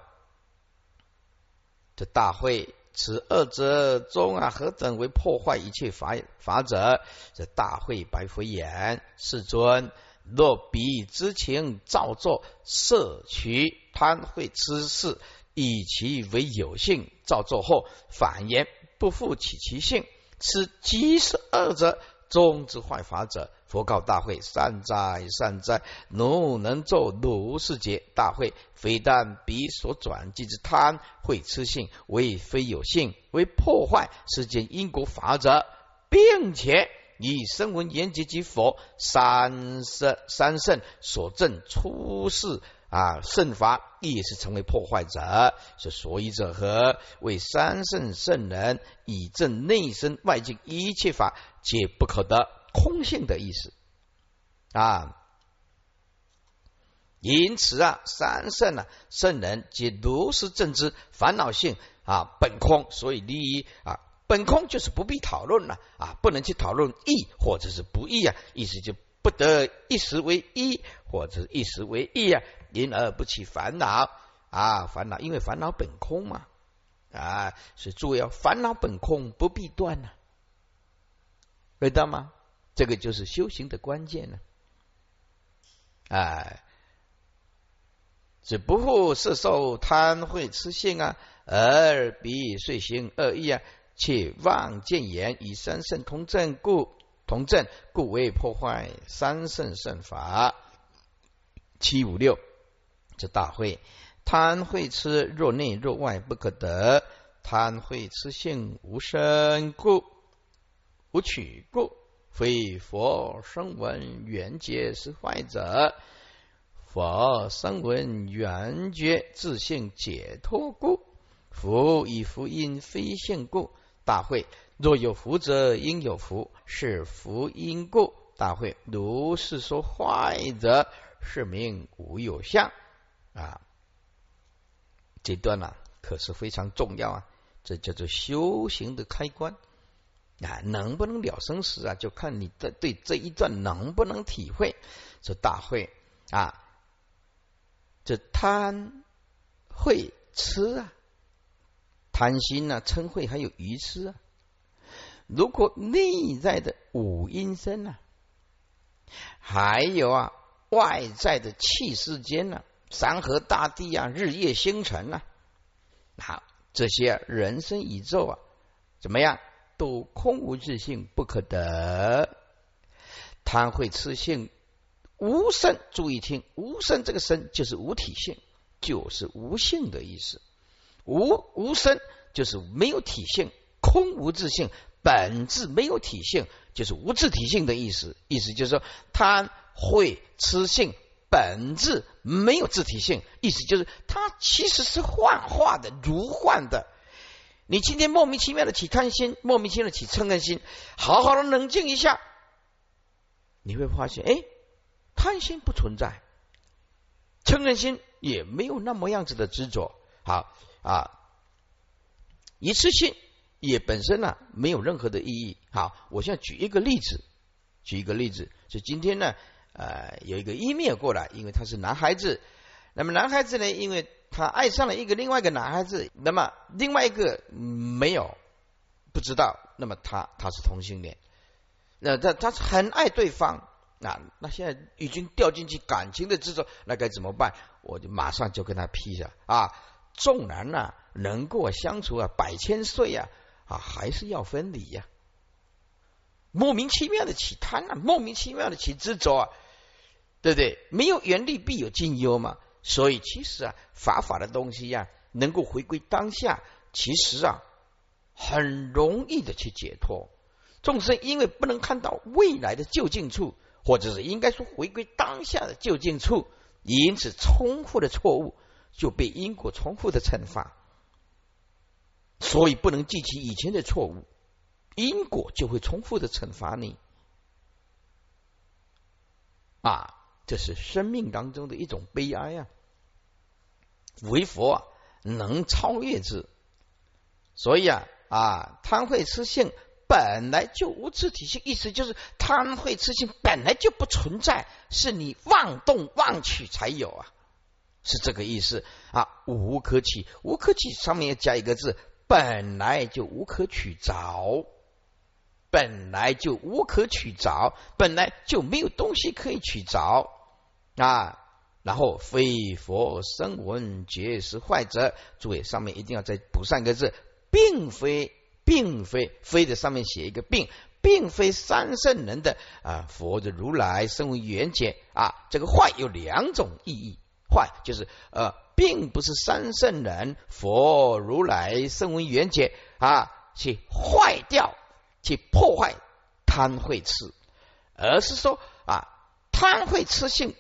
这大会，此二者中啊，何等为破坏一切法法者？这大会白佛言：世尊，若彼之情造作摄取贪会痴事，以其为有性，造作后反言不复起其性，此即是二者中之坏法者。佛告大会：善哉善哉，奴能作如是劫大会，非但彼所转即之贪会痴性，为非有性，为破坏世间因果法则，并且以声闻缘觉及佛三圣三圣所证出世啊圣法，亦是成为破坏者。是所以者何？为三圣圣人以证内身外境一切法皆不可得。空性的意思啊，因此啊，三圣啊，圣人皆如是正知烦恼性啊，本空，所以利益啊，本空就是不必讨论了啊，不能去讨论义或者是不义啊，意思就不得一时为一或者一时为义啊，因而不起烦恼啊，烦恼因为烦恼本空嘛啊，所以诸位要烦恼本空不必断呐，知道吗？这个就是修行的关键呢，哎，只不复是受贪会痴性啊，而彼遂行恶意啊，且妄见言以三圣同证故同证故为破坏三圣圣法。七五六，这大会贪会痴若内若外不可得，贪会痴性无生故无取故，非佛声闻缘觉是坏者。佛声闻缘觉自性解脱故，福以福因非性故。大会若有福则应有福，是福因故。大会如是说坏者。是名无有相啊，这段呢可是非常重要啊，这叫做修行的开关啊，能不能了生死啊，就看你的对这一段能不能体会。这大会啊，这贪会吃啊，贪心啊，嗔恚还有愚痴啊，如果内在的五阴身啊，还有啊。外在的气世间呢，山河大地啊，日夜星辰呐，好，这些人生宇宙啊，怎么样，都空无自性，不可得。贪会痴性无生，注意听，无生这个生就是无体性，就是无性的意思。无无生就是没有体性，空无自性，本质没有体性，就是无自体性的意思。意思就是说贪。会痴性本质没有自体性，意思就是它其实是幻化的、如幻的。你今天莫名其妙的起贪心，莫名其妙的起嗔恨心，好好的冷静一下，你会发现，哎，贪心不存在，嗔恨心也没有那么样子的执着。好啊，一次性也本身呢没有任何的意义。好，我现在举一个例子，举一个例子，就今天呢。呃，有一个一面过来，因为他是男孩子。那么男孩子呢，因为他爱上了一个另外一个男孩子，那么另外一个没有不知道，那么他他是同性恋。那他他很爱对方，那那现在已经掉进去感情的之中，那该怎么办？我就马上就跟他批下啊，纵然呐能够相处啊百千岁呀啊，还是要分离呀。莫名其妙的起贪啊，莫名其妙的起执着啊。对不对？没有原力必有尽忧嘛。所以其实啊，法法的东西呀，能够回归当下，其实啊，很容易的去解脱。众生因为不能看到未来的就近处，或者是应该说回归当下的就近处，因此重复的错误就被因果重复的惩罚。所以不能记起以前的错误，因果就会重复的惩罚你啊。这是生命当中的一种悲哀啊！唯佛啊能超越之，所以啊啊贪会痴性本来就无自体性，意思就是贪会痴性本来就不存在，是你妄动妄取才有啊，是这个意思啊。无可取，无可取上面要加一个字，本来就无可取着，本来就无可取着，本来就没有东西可以取着。啊，然后非佛声闻觉是坏者，诸位上面一定要再补上一个字，并非，并非，非的上面写一个并，并非三圣人的啊，佛的如来声闻缘觉啊，这个坏有两种意义，坏就是呃，并不是三圣人佛如来圣文缘觉啊，去坏掉，去破坏贪会痴，而是说啊，贪会痴性。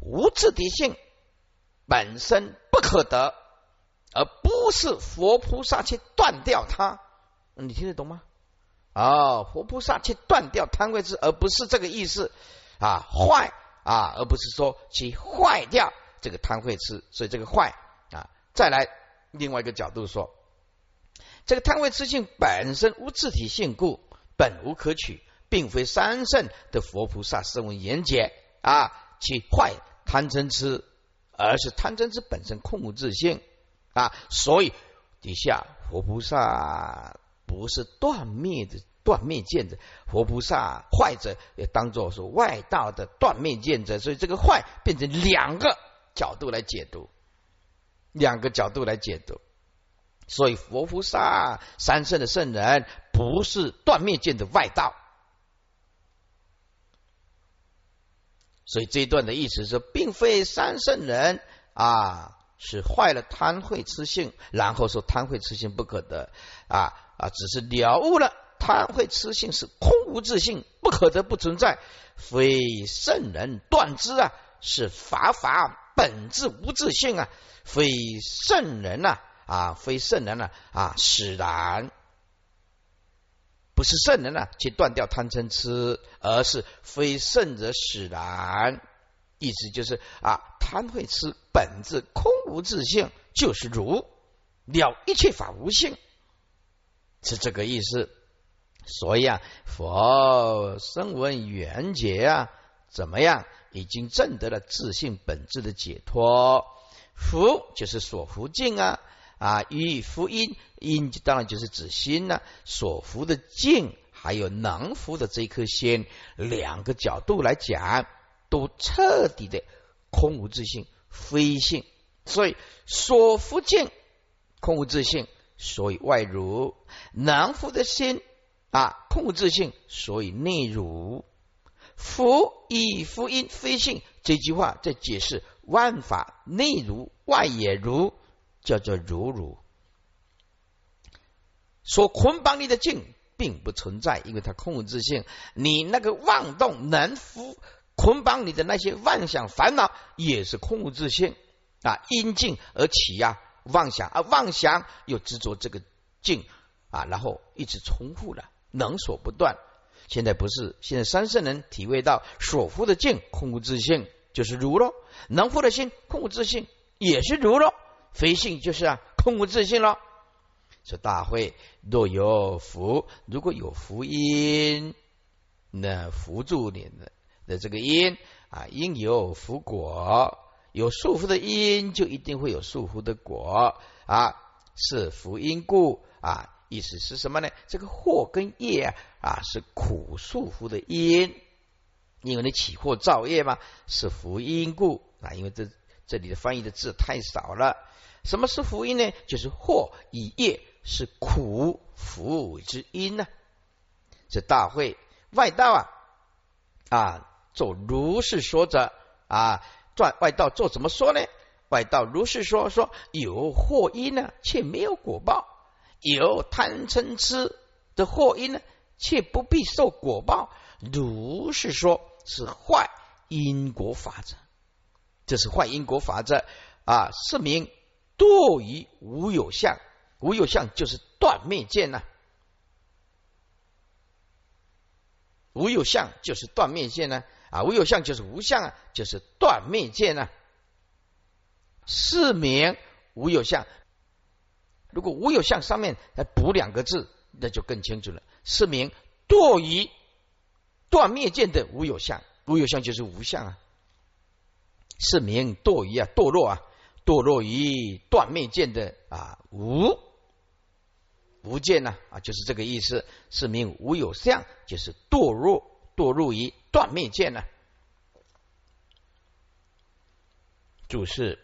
无自体性本身不可得，而不是佛菩萨去断掉它。你听得懂吗？啊，佛菩萨去断掉贪慧智，而不是这个意思啊，坏啊，而不是说去坏掉这个贪慧痴。所以这个坏啊，再来另外一个角度说，这个贪慧之性本身无自体性故，本无可取，并非三圣的佛菩萨声闻言解啊，其坏。贪嗔痴，而是贪嗔痴本身空无自性啊，所以底下佛菩萨不是断灭的断灭见者，佛菩萨坏者也当作是外道的断灭见者，所以这个坏变成两个角度来解读，两个角度来解读。所以佛菩萨、三圣的圣人不是断灭见的外道。所以这一段的意思是，并非三圣人啊是坏了贪慧痴性，然后说贪慧痴性不可得啊啊，只是了悟了贪会痴性是空无自性，不可得，不存在，非圣人断之啊，是法法本质无自性啊，非圣人呐啊，非圣人呐啊，使然。不是圣人呢，去断掉贪嗔痴，而是非圣者使然。意思就是啊，贪会痴本质空无自性，就是如了一切法无性，是这个意思。所以啊，佛声闻缘觉啊，怎么样，已经证得了自性本质的解脱。福就是所福境啊。啊，与福音，因当然就是指心呢。所福的境，还有能福的这颗心，两个角度来讲，都彻底的空无自性、非性。所以所福境空无自性，所以外如；能福的心啊，空无自性，所以内如。福以福音非性这句话在解释万法内如外也如。叫做如如，所捆绑你的境并不存在，因为它空无自性。你那个妄动能服捆绑你的那些妄想烦恼，也是空无自性啊！因境而起呀，妄想啊，妄想又执着这个境啊，然后一直重复了，能所不断。现在不是，现在三圣人体会到所缚的境空无自性，就是如咯；能缚的心空无自性，也是如咯。非性就是啊，空无自性喽。说大会若有福，如果有福因，那福助你的的这个因啊，因有福果，有束缚的因，就一定会有束缚的果啊，是福因故啊。意思是什么呢？这个祸跟业啊，是苦束缚的因，因为你起祸造业嘛，是福因故啊。因为这这里的翻译的字太少了。什么是福音呢？就是祸以业是苦福之因呢。这大会外道啊啊，做如是说者啊，转外道做怎么说呢？外道如是说说有祸因呢，却没有果报；有贪嗔痴的祸因呢，却不必受果报。如是说，是坏因果法则。这是坏因果法则啊，是名。堕于无有相，无有相就是断灭见呐。无有相就是断灭见呢啊，无有相就是无相啊，就是断灭见呐。是名无有相，如果无有相上面来补两个字，那就更清楚了。是名堕于断灭见的无有相，无有相就是无相啊。是名堕于啊，堕落啊。堕落于断灭见的啊无无见呢啊就是这个意思，是名无有相，就是堕落堕入于断灭见呢。注释：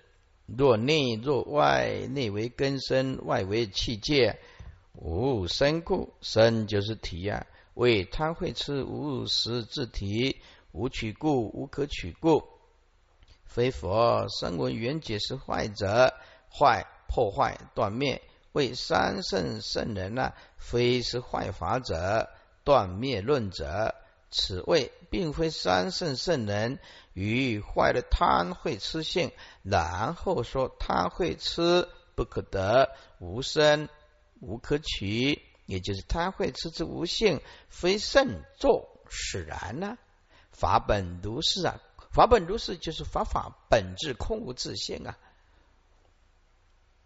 若内若外，内为根身，外为气界，无身故，身就是体啊。为贪会痴无实自体，无取故，无可取故。非佛声闻缘解是坏者，坏破坏断灭，为三圣圣人呢？非是坏法者，断灭论者，此谓并非三圣圣人与坏的贪会痴性，然后说贪会痴不可得，无生无可取，也就是贪会痴之无性，非圣作使然呢？法本如是啊。法本如是，就是法法本质空无自性啊。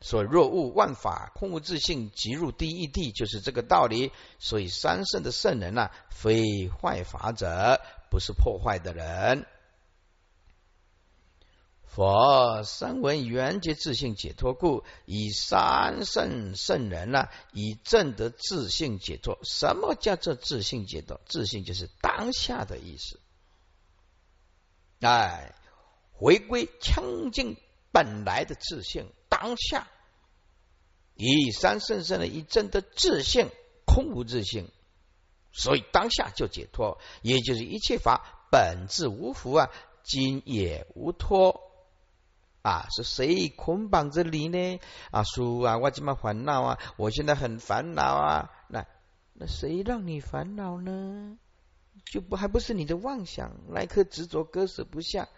所若悟万法空无自性，即入第一地，就是这个道理。所以三圣的圣人呢，非坏法者，不是破坏的人。佛三闻缘觉自性解脱故，以三圣圣人呢，以正得自性解脱。什么叫做自性解脱？自性就是当下的意思。哎，回归清净本来的自性，当下以三圣圣的一真的自信，空无自信，所以当下就解脱，也就是一切法本质无福啊，今也无脱啊，是谁捆绑着你呢？啊，叔啊，我这么烦恼啊，我现在很烦恼啊，那那谁让你烦恼呢？就不还不是你的妄想，那颗执着割舍不下。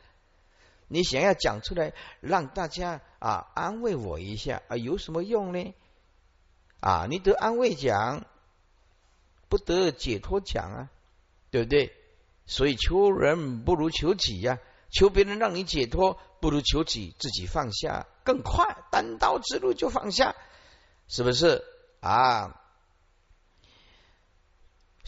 你想要讲出来，让大家啊安慰我一下啊，有什么用呢？啊，你得安慰奖，不得解脱奖啊，对不对？所以求人不如求己呀，求别人让你解脱，不如求己自己放下更快，单刀直入就放下，是不是啊？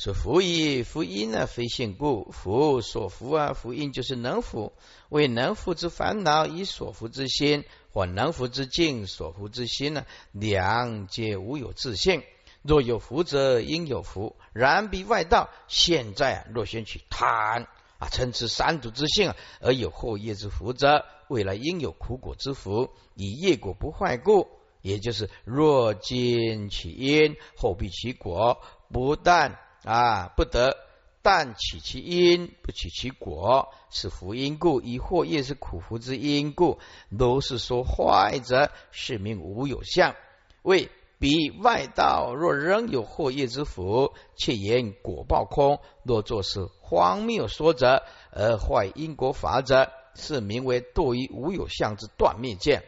说福以福音呢，非现故福所福啊，福音就是能福，为能福之烦恼，以所福之心或能福之境，所福之心呢，两皆无有自性。若有福者，应有福；然彼外道现在啊若先取贪啊，称之三毒之性啊，而有后业之福者，未来应有苦果之福，以业果不坏故。也就是若今起因，后必其果，不但。啊，不得，但起其因，不起其果，是福因故；以祸业是苦福之因故，都是说坏者，是名无有相。为彼外道若仍有祸业之福，却言果报空；若作是荒谬说者，而坏因果法者，是名为堕于无有相之断灭见。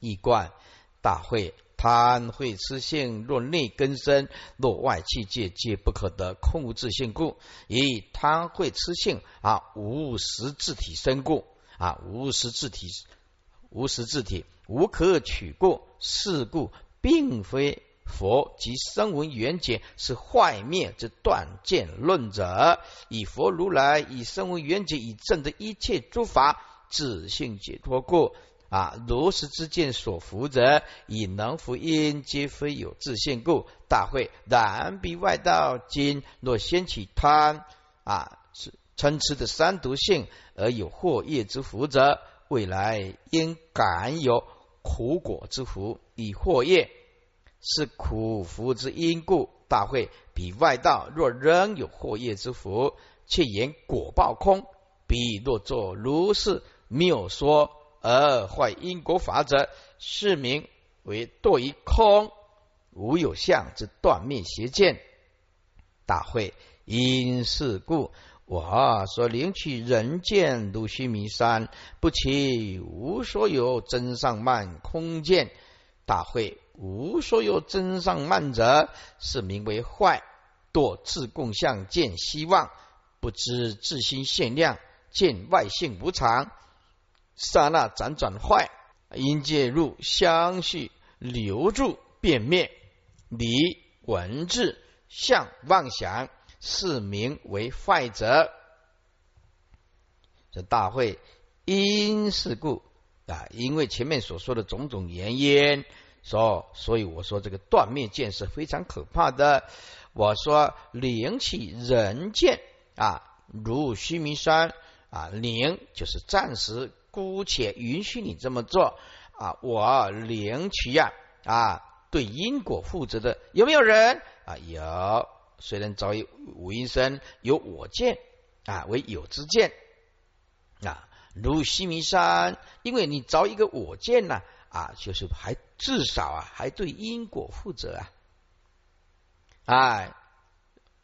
一观大会。贪会痴性，若内根深，若外气界，皆不可得。空无自性故，以贪会痴性啊，无实自体身故啊，无实自体，无实自体，无可取故。是故，并非佛及声闻缘解是坏灭之断见论者，以佛如来以声闻缘解以证的一切诸法自性解脱故。啊，如实之见所伏者，以能福因，皆非有自性故。大会然彼外道今若掀起贪啊，是嗔痴的三毒性，而有祸业之福者，未来应感有苦果之福。以祸业是苦福之因故。大会彼外道若仍有祸业之福，却言果报空。彼若作如是谬说。而坏因果法则，是名为堕于空无有相之断灭邪见。大会因是故，我所领取人见如须弥山，不起无所有真上慢空见。大会无所有真上慢者，是名为坏堕自共相见希望，不知自心限量，见外性无常。刹那辗转坏，因介入相续留住变灭，离文字相妄想，是名为坏者。这大会因是故啊，因为前面所说的种种原因，说所以我说这个断灭见是非常可怕的。我说灵起人见啊，如须弥山啊，灵就是暂时。姑且允许你这么做啊！我领取呀啊，对因果负责的有没有人啊？有，虽然早已五阴身有我见啊为有之见啊，如西弥山，因为你着一个我见呢啊，就是还至少啊还对因果负责啊！哎，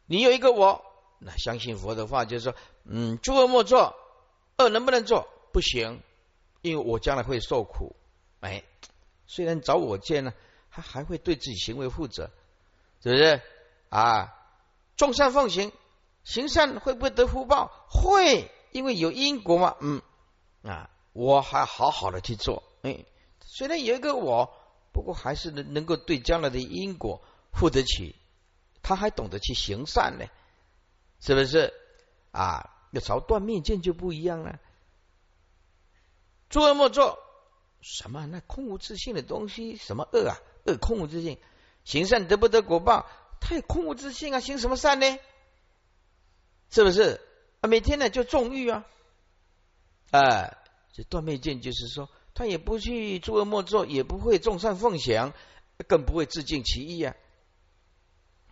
你有一个我，那相信佛的话就是说，嗯，诸恶莫作，恶能不能做？不行，因为我将来会受苦。哎，虽然找我见呢，他还会对自己行为负责，是不是啊？众善奉行，行善会不会得福报？会，因为有因果嘛。嗯啊，我还好好的去做。哎，虽然有一个我，不过还是能能够对将来的因果负得起。他还懂得去行善呢，是不是啊？要朝断灭见就不一样了。诸恶莫作，什么？那空无自性的东西，什么恶啊？恶空无自性，行善得不得果报？他也空无自性啊！行什么善呢？是不是？啊，每天呢就纵欲啊，啊，这断灭见就是说，他也不去诸恶莫作，也不会众善奉享，更不会自尽其意啊。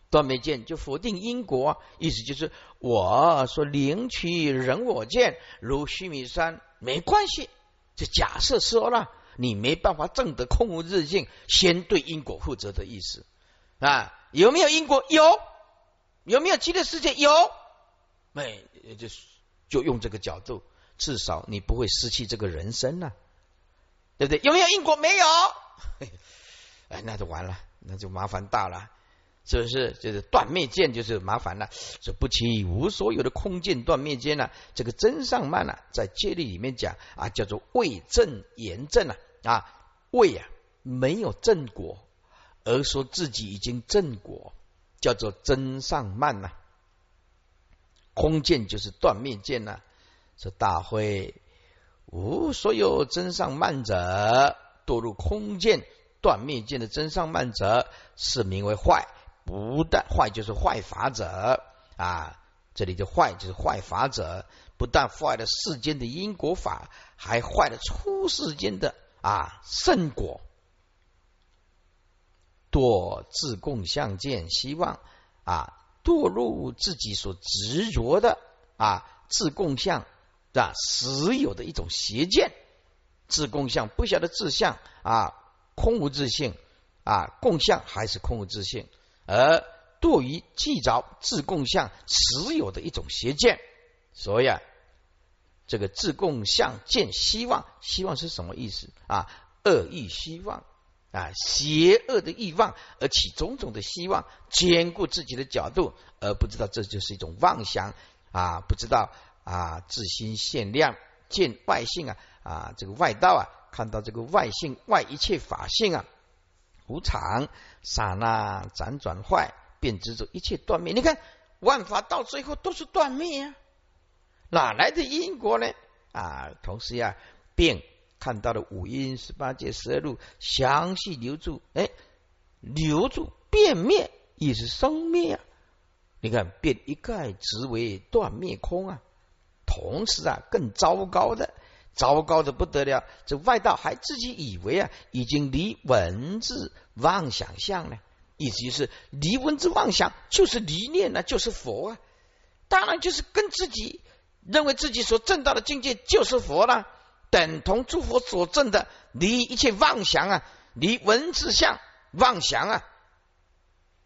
断灭见就否定因果，意思就是我说领取人我见如须弥山没关系，就假设说了你没办法证得空无自性，先对因果负责的意思啊？有没有因果？有。有没有极乐世界？有。没就是就用这个角度，至少你不会失去这个人生呢，对不对？有没有因果？没有。哎，那就完了，那就麻烦大了。是不是就是断灭见就是麻烦了？这不起无所有的空见断灭见呢？这个真上慢呢，在戒律里面讲啊，叫做未正言正啊啊，未啊没有正果，而说自己已经正果，叫做真上慢呐。空见就是断灭见呐。这大会无所有真上慢者，堕入空见断灭见的真上慢者，是名为坏。不但坏就是坏法者啊，这里的坏就是坏法者，不但坏了世间的因果法，还坏了出世间的啊圣果。堕自共相见希望啊，堕入自己所执着的啊自共相啊实有的一种邪见，自共相不晓得自相啊空无自性啊共相还是空无自性。而堕于既着自共相持有的一种邪见，所以啊，这个自共相见希望，希望是什么意思啊？恶意希望啊，邪恶的欲望而起种种的希望，兼顾自己的角度，而不知道这就是一种妄想啊，不知道啊，自心限量见外性啊啊，这个外道啊，看到这个外性外一切法性啊。无常，刹那辗转坏，便执着一切断灭。你看，万法到最后都是断灭啊，哪来的因果呢？啊，同时呀，便看到了五阴十八界十二路详细留住，哎，留住变灭，亦是生灭啊。你看，变一概直为断灭空啊。同时啊，更糟糕的。糟糕的不得了，这外道还自己以为啊，已经离文字妄想相了，意思就是离文字妄想就是离念了，就是佛啊，当然就是跟自己认为自己所证到的境界就是佛了，等同诸佛所证的离一切妄想啊，离文字相妄想啊，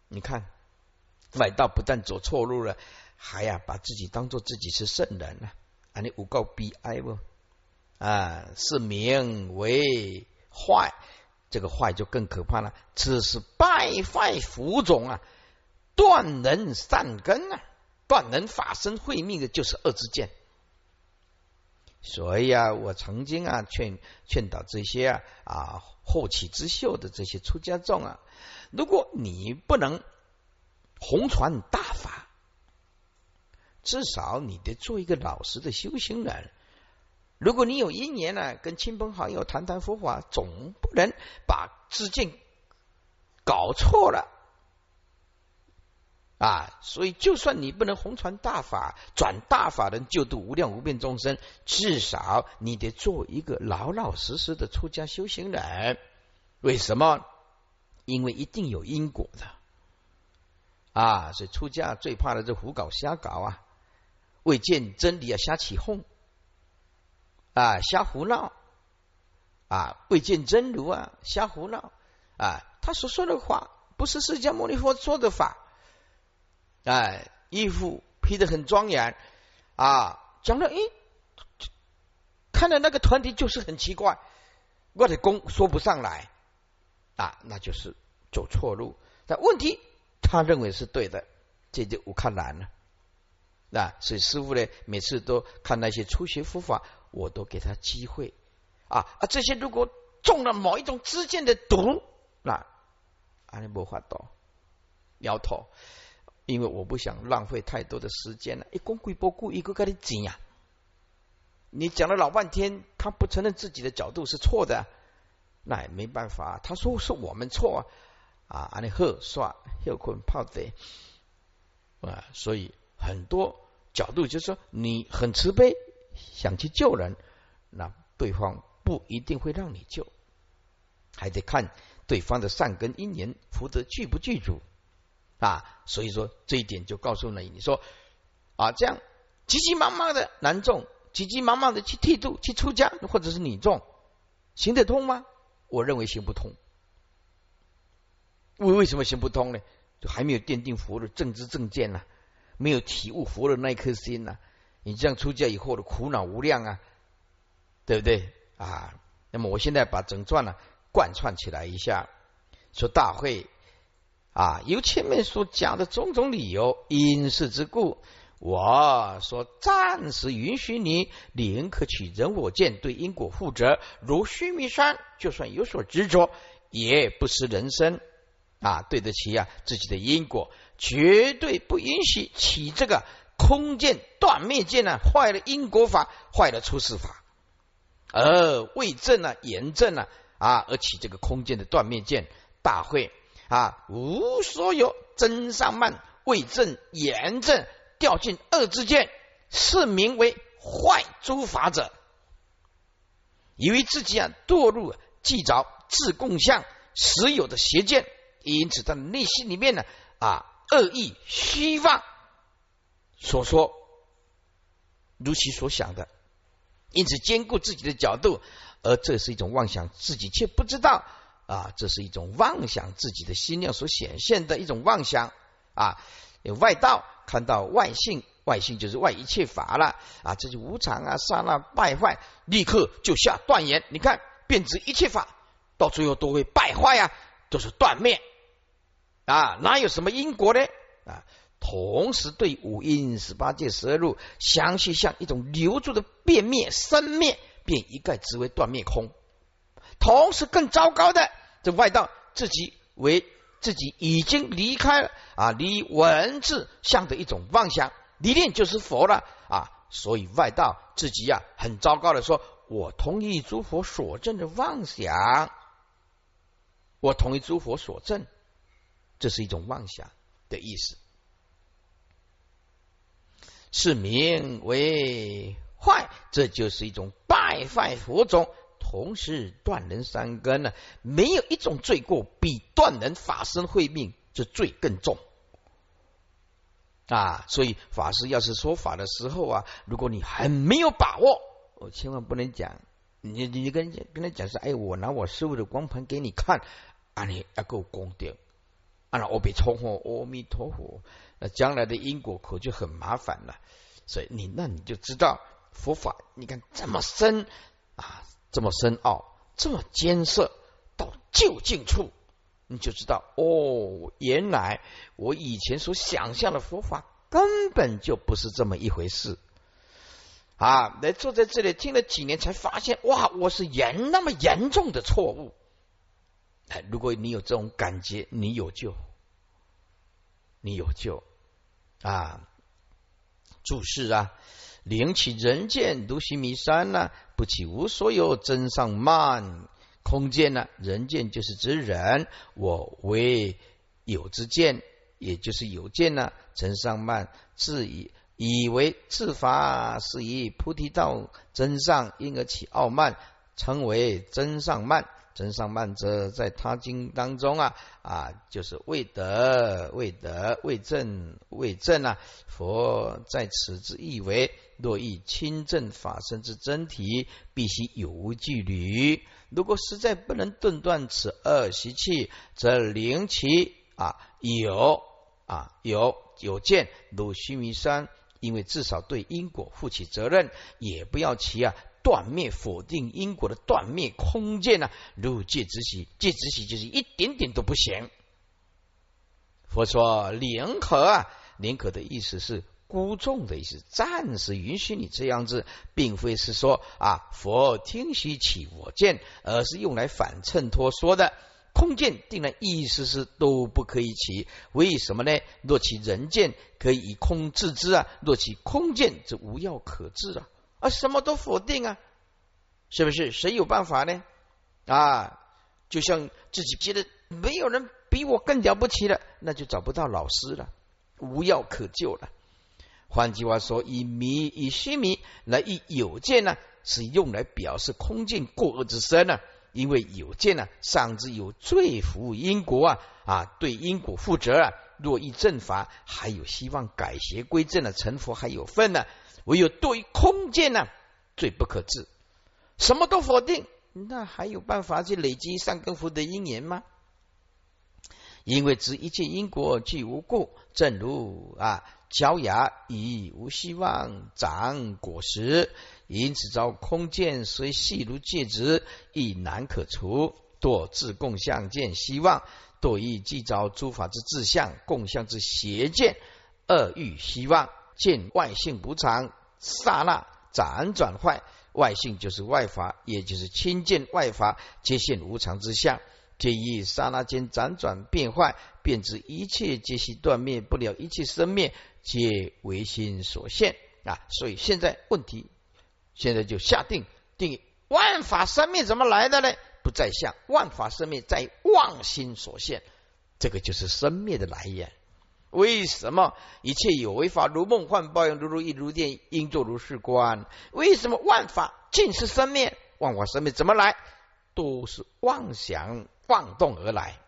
你看外道不但走错路了，还呀把自己当做自己是圣人了，啊你无告悲哀不？啊，是名为坏，这个坏就更可怕了。此是败坏福种啊，断人善根啊，断人法身慧命的，就是恶之见。所以啊，我曾经啊劝劝导这些啊啊后起之秀的这些出家众啊，如果你不能弘传大法，至少你得做一个老实的修行人。如果你有一年呢，跟亲朋好友谈谈佛法，总不能把自见搞错了啊！所以，就算你不能弘传大法，转大法人救度无量无边众生，至少你得做一个老老实实的出家修行人。为什么？因为一定有因果的啊！所以出家最怕的是胡搞瞎搞啊！未见真理啊，瞎起哄。啊，瞎胡闹啊！未见真如啊，瞎胡闹啊！他所说的话不是释迦牟尼佛说的法，哎，衣服披得很庄严啊，讲了，诶，看了那个团体就是很奇怪，我的功说不上来啊，那就是走错路。但问题他认为是对的，这就我看难了。那所以师傅呢，每次都看那些初学佛法。我都给他机会啊啊！这些如果中了某一种之间的毒，那阿弥陀佛都摇头，因为我不想浪费太多的时间了。一公贵不顾一个个的讲呀，你讲了老半天，他不承认自己的角度是错的，那也没办法。他说是我们错啊，阿弥喝耍又困泡的啊，所以很多角度就是说你很慈悲。想去救人，那对方不一定会让你救，还得看对方的善根因缘福德具不具足啊。所以说这一点就告诉了你说啊，这样急急忙忙的男众，急急忙忙的去剃度、去出家，或者是女众，行得通吗？我认为行不通。为为什么行不通呢？就还没有奠定佛的正知正见呢，没有体悟佛的那一颗心呢。你这样出家以后的苦恼无量啊，对不对啊？那么我现在把整段呢贯穿起来一下，说大会啊，由前面所讲的种种理由因事之故，我说暂时允许你宁可取人我见，对因果负责。如须弥山，就算有所执着，也不失人生。啊，对得起啊自己的因果，绝对不允许起这个空见断灭见呢，坏了因果法，坏了出世法，而为正呢严正呢啊，而起这个空见的断灭见，大会啊无所有真上慢为正严正掉进恶之见，是名为坏诸法者，以为自己啊堕入既着自共相实有的邪见。因此，在内心里面呢，啊，恶意虚妄所说，如其所想的，因此兼顾自己的角度，而这是一种妄想，自己却不知道啊，这是一种妄想自己的心量所显现的一种妄想啊。有外道看到外性，外性就是外一切法了啊，这就无常啊，刹那败坏，立刻就下断言。你看，变质一切法，到最后都会败坏啊，都是断灭。啊，哪有什么因果呢？啊，同时对五阴十八界十二路，详细像一种留住的变灭生灭，便一概之为断灭空。同时更糟糕的，这外道自己为自己已经离开了啊，离文字像的一种妄想理念就是佛了啊，所以外道自己呀很糟糕的说，我同意诸佛所证的妄想，我同意诸佛所证。这是一种妄想的意思，是名为坏，这就是一种败坏佛种，同时断人三根呢。没有一种罪过比断人法身慧命这罪更重啊！所以法师要是说法的时候啊，如果你很没有把握，我千万不能讲，你你跟跟他讲说，哎，我拿我师傅的光盘给你看，啊，你要够功德。那我被冲火，阿弥陀佛，那将来的因果可就很麻烦了。所以你那你就知道佛法，你看这么深啊，这么深奥，这么艰涩，到究竟处，你就知道哦，原来我以前所想象的佛法根本就不是这么一回事啊！来坐在这里听了几年，才发现哇，我是严那么严重的错误。哎，如果你有这种感觉，你有救，你有救啊！注释啊，灵起人见如须弥山呐，不起无所有真上慢空见呢？人见就是指人，我为有之见，也就是有见呢。真上慢自以以为自法是以菩提道真上，因而起傲慢，称为真上慢。真上慢者，在他经当中啊啊，就是未得、未得、未正、未正啊。佛在此之意为：若欲亲证法身之真体，必须有无距离。如果实在不能顿断此二习气，则灵其啊有啊有有见如须弥山，因为至少对因果负起责任，也不要其啊。断灭否定因果的断灭空间呢？如戒之喜，戒之喜就是一点点都不行。佛说宁可啊，宁可的意思是孤重的意思，暂时允许你这样子，并非是说啊佛听许起我见，而是用来反衬托说的空见，定然意思是都不可以起。为什么呢？若其人见可以以空自之啊，若其空见则无药可治啊。啊，什么都否定啊，是不是？谁有办法呢？啊，就像自己觉得没有人比我更了不起了，那就找不到老师了，无药可救了。换句话说，以迷以虚迷来以有见呢，是用来表示空见过恶之身呢。因为有见呢，上之有罪福因果啊啊，对因果负责啊。若依正法，还有希望改邪归正的成佛还有份呢。唯有对空见呢，最不可治。什么都否定，那还有办法去累积善根福德因缘吗？因为知一切因果具无故，正如啊焦芽已无希望长果实，因此遭空见虽细如芥子，亦难可除。堕自共相见希望，堕亦既遭诸法之自相共相之邪见，恶欲希望见外性无常，刹那辗转坏。外性就是外法，也就是亲见外法，皆现无常之相。皆以刹那间辗转变坏，便知一切皆系断灭不了，一切生灭皆唯心所现啊！所以现在问题，现在就下定定义：万法生灭怎么来的呢？不在相，万法生灭在妄心所现，这个就是生灭的来源。为什么一切有为法如梦幻报应，如如意如电，应作如是观？为什么万法尽是生灭？万法生灭怎么来？都是妄想。妄动而来，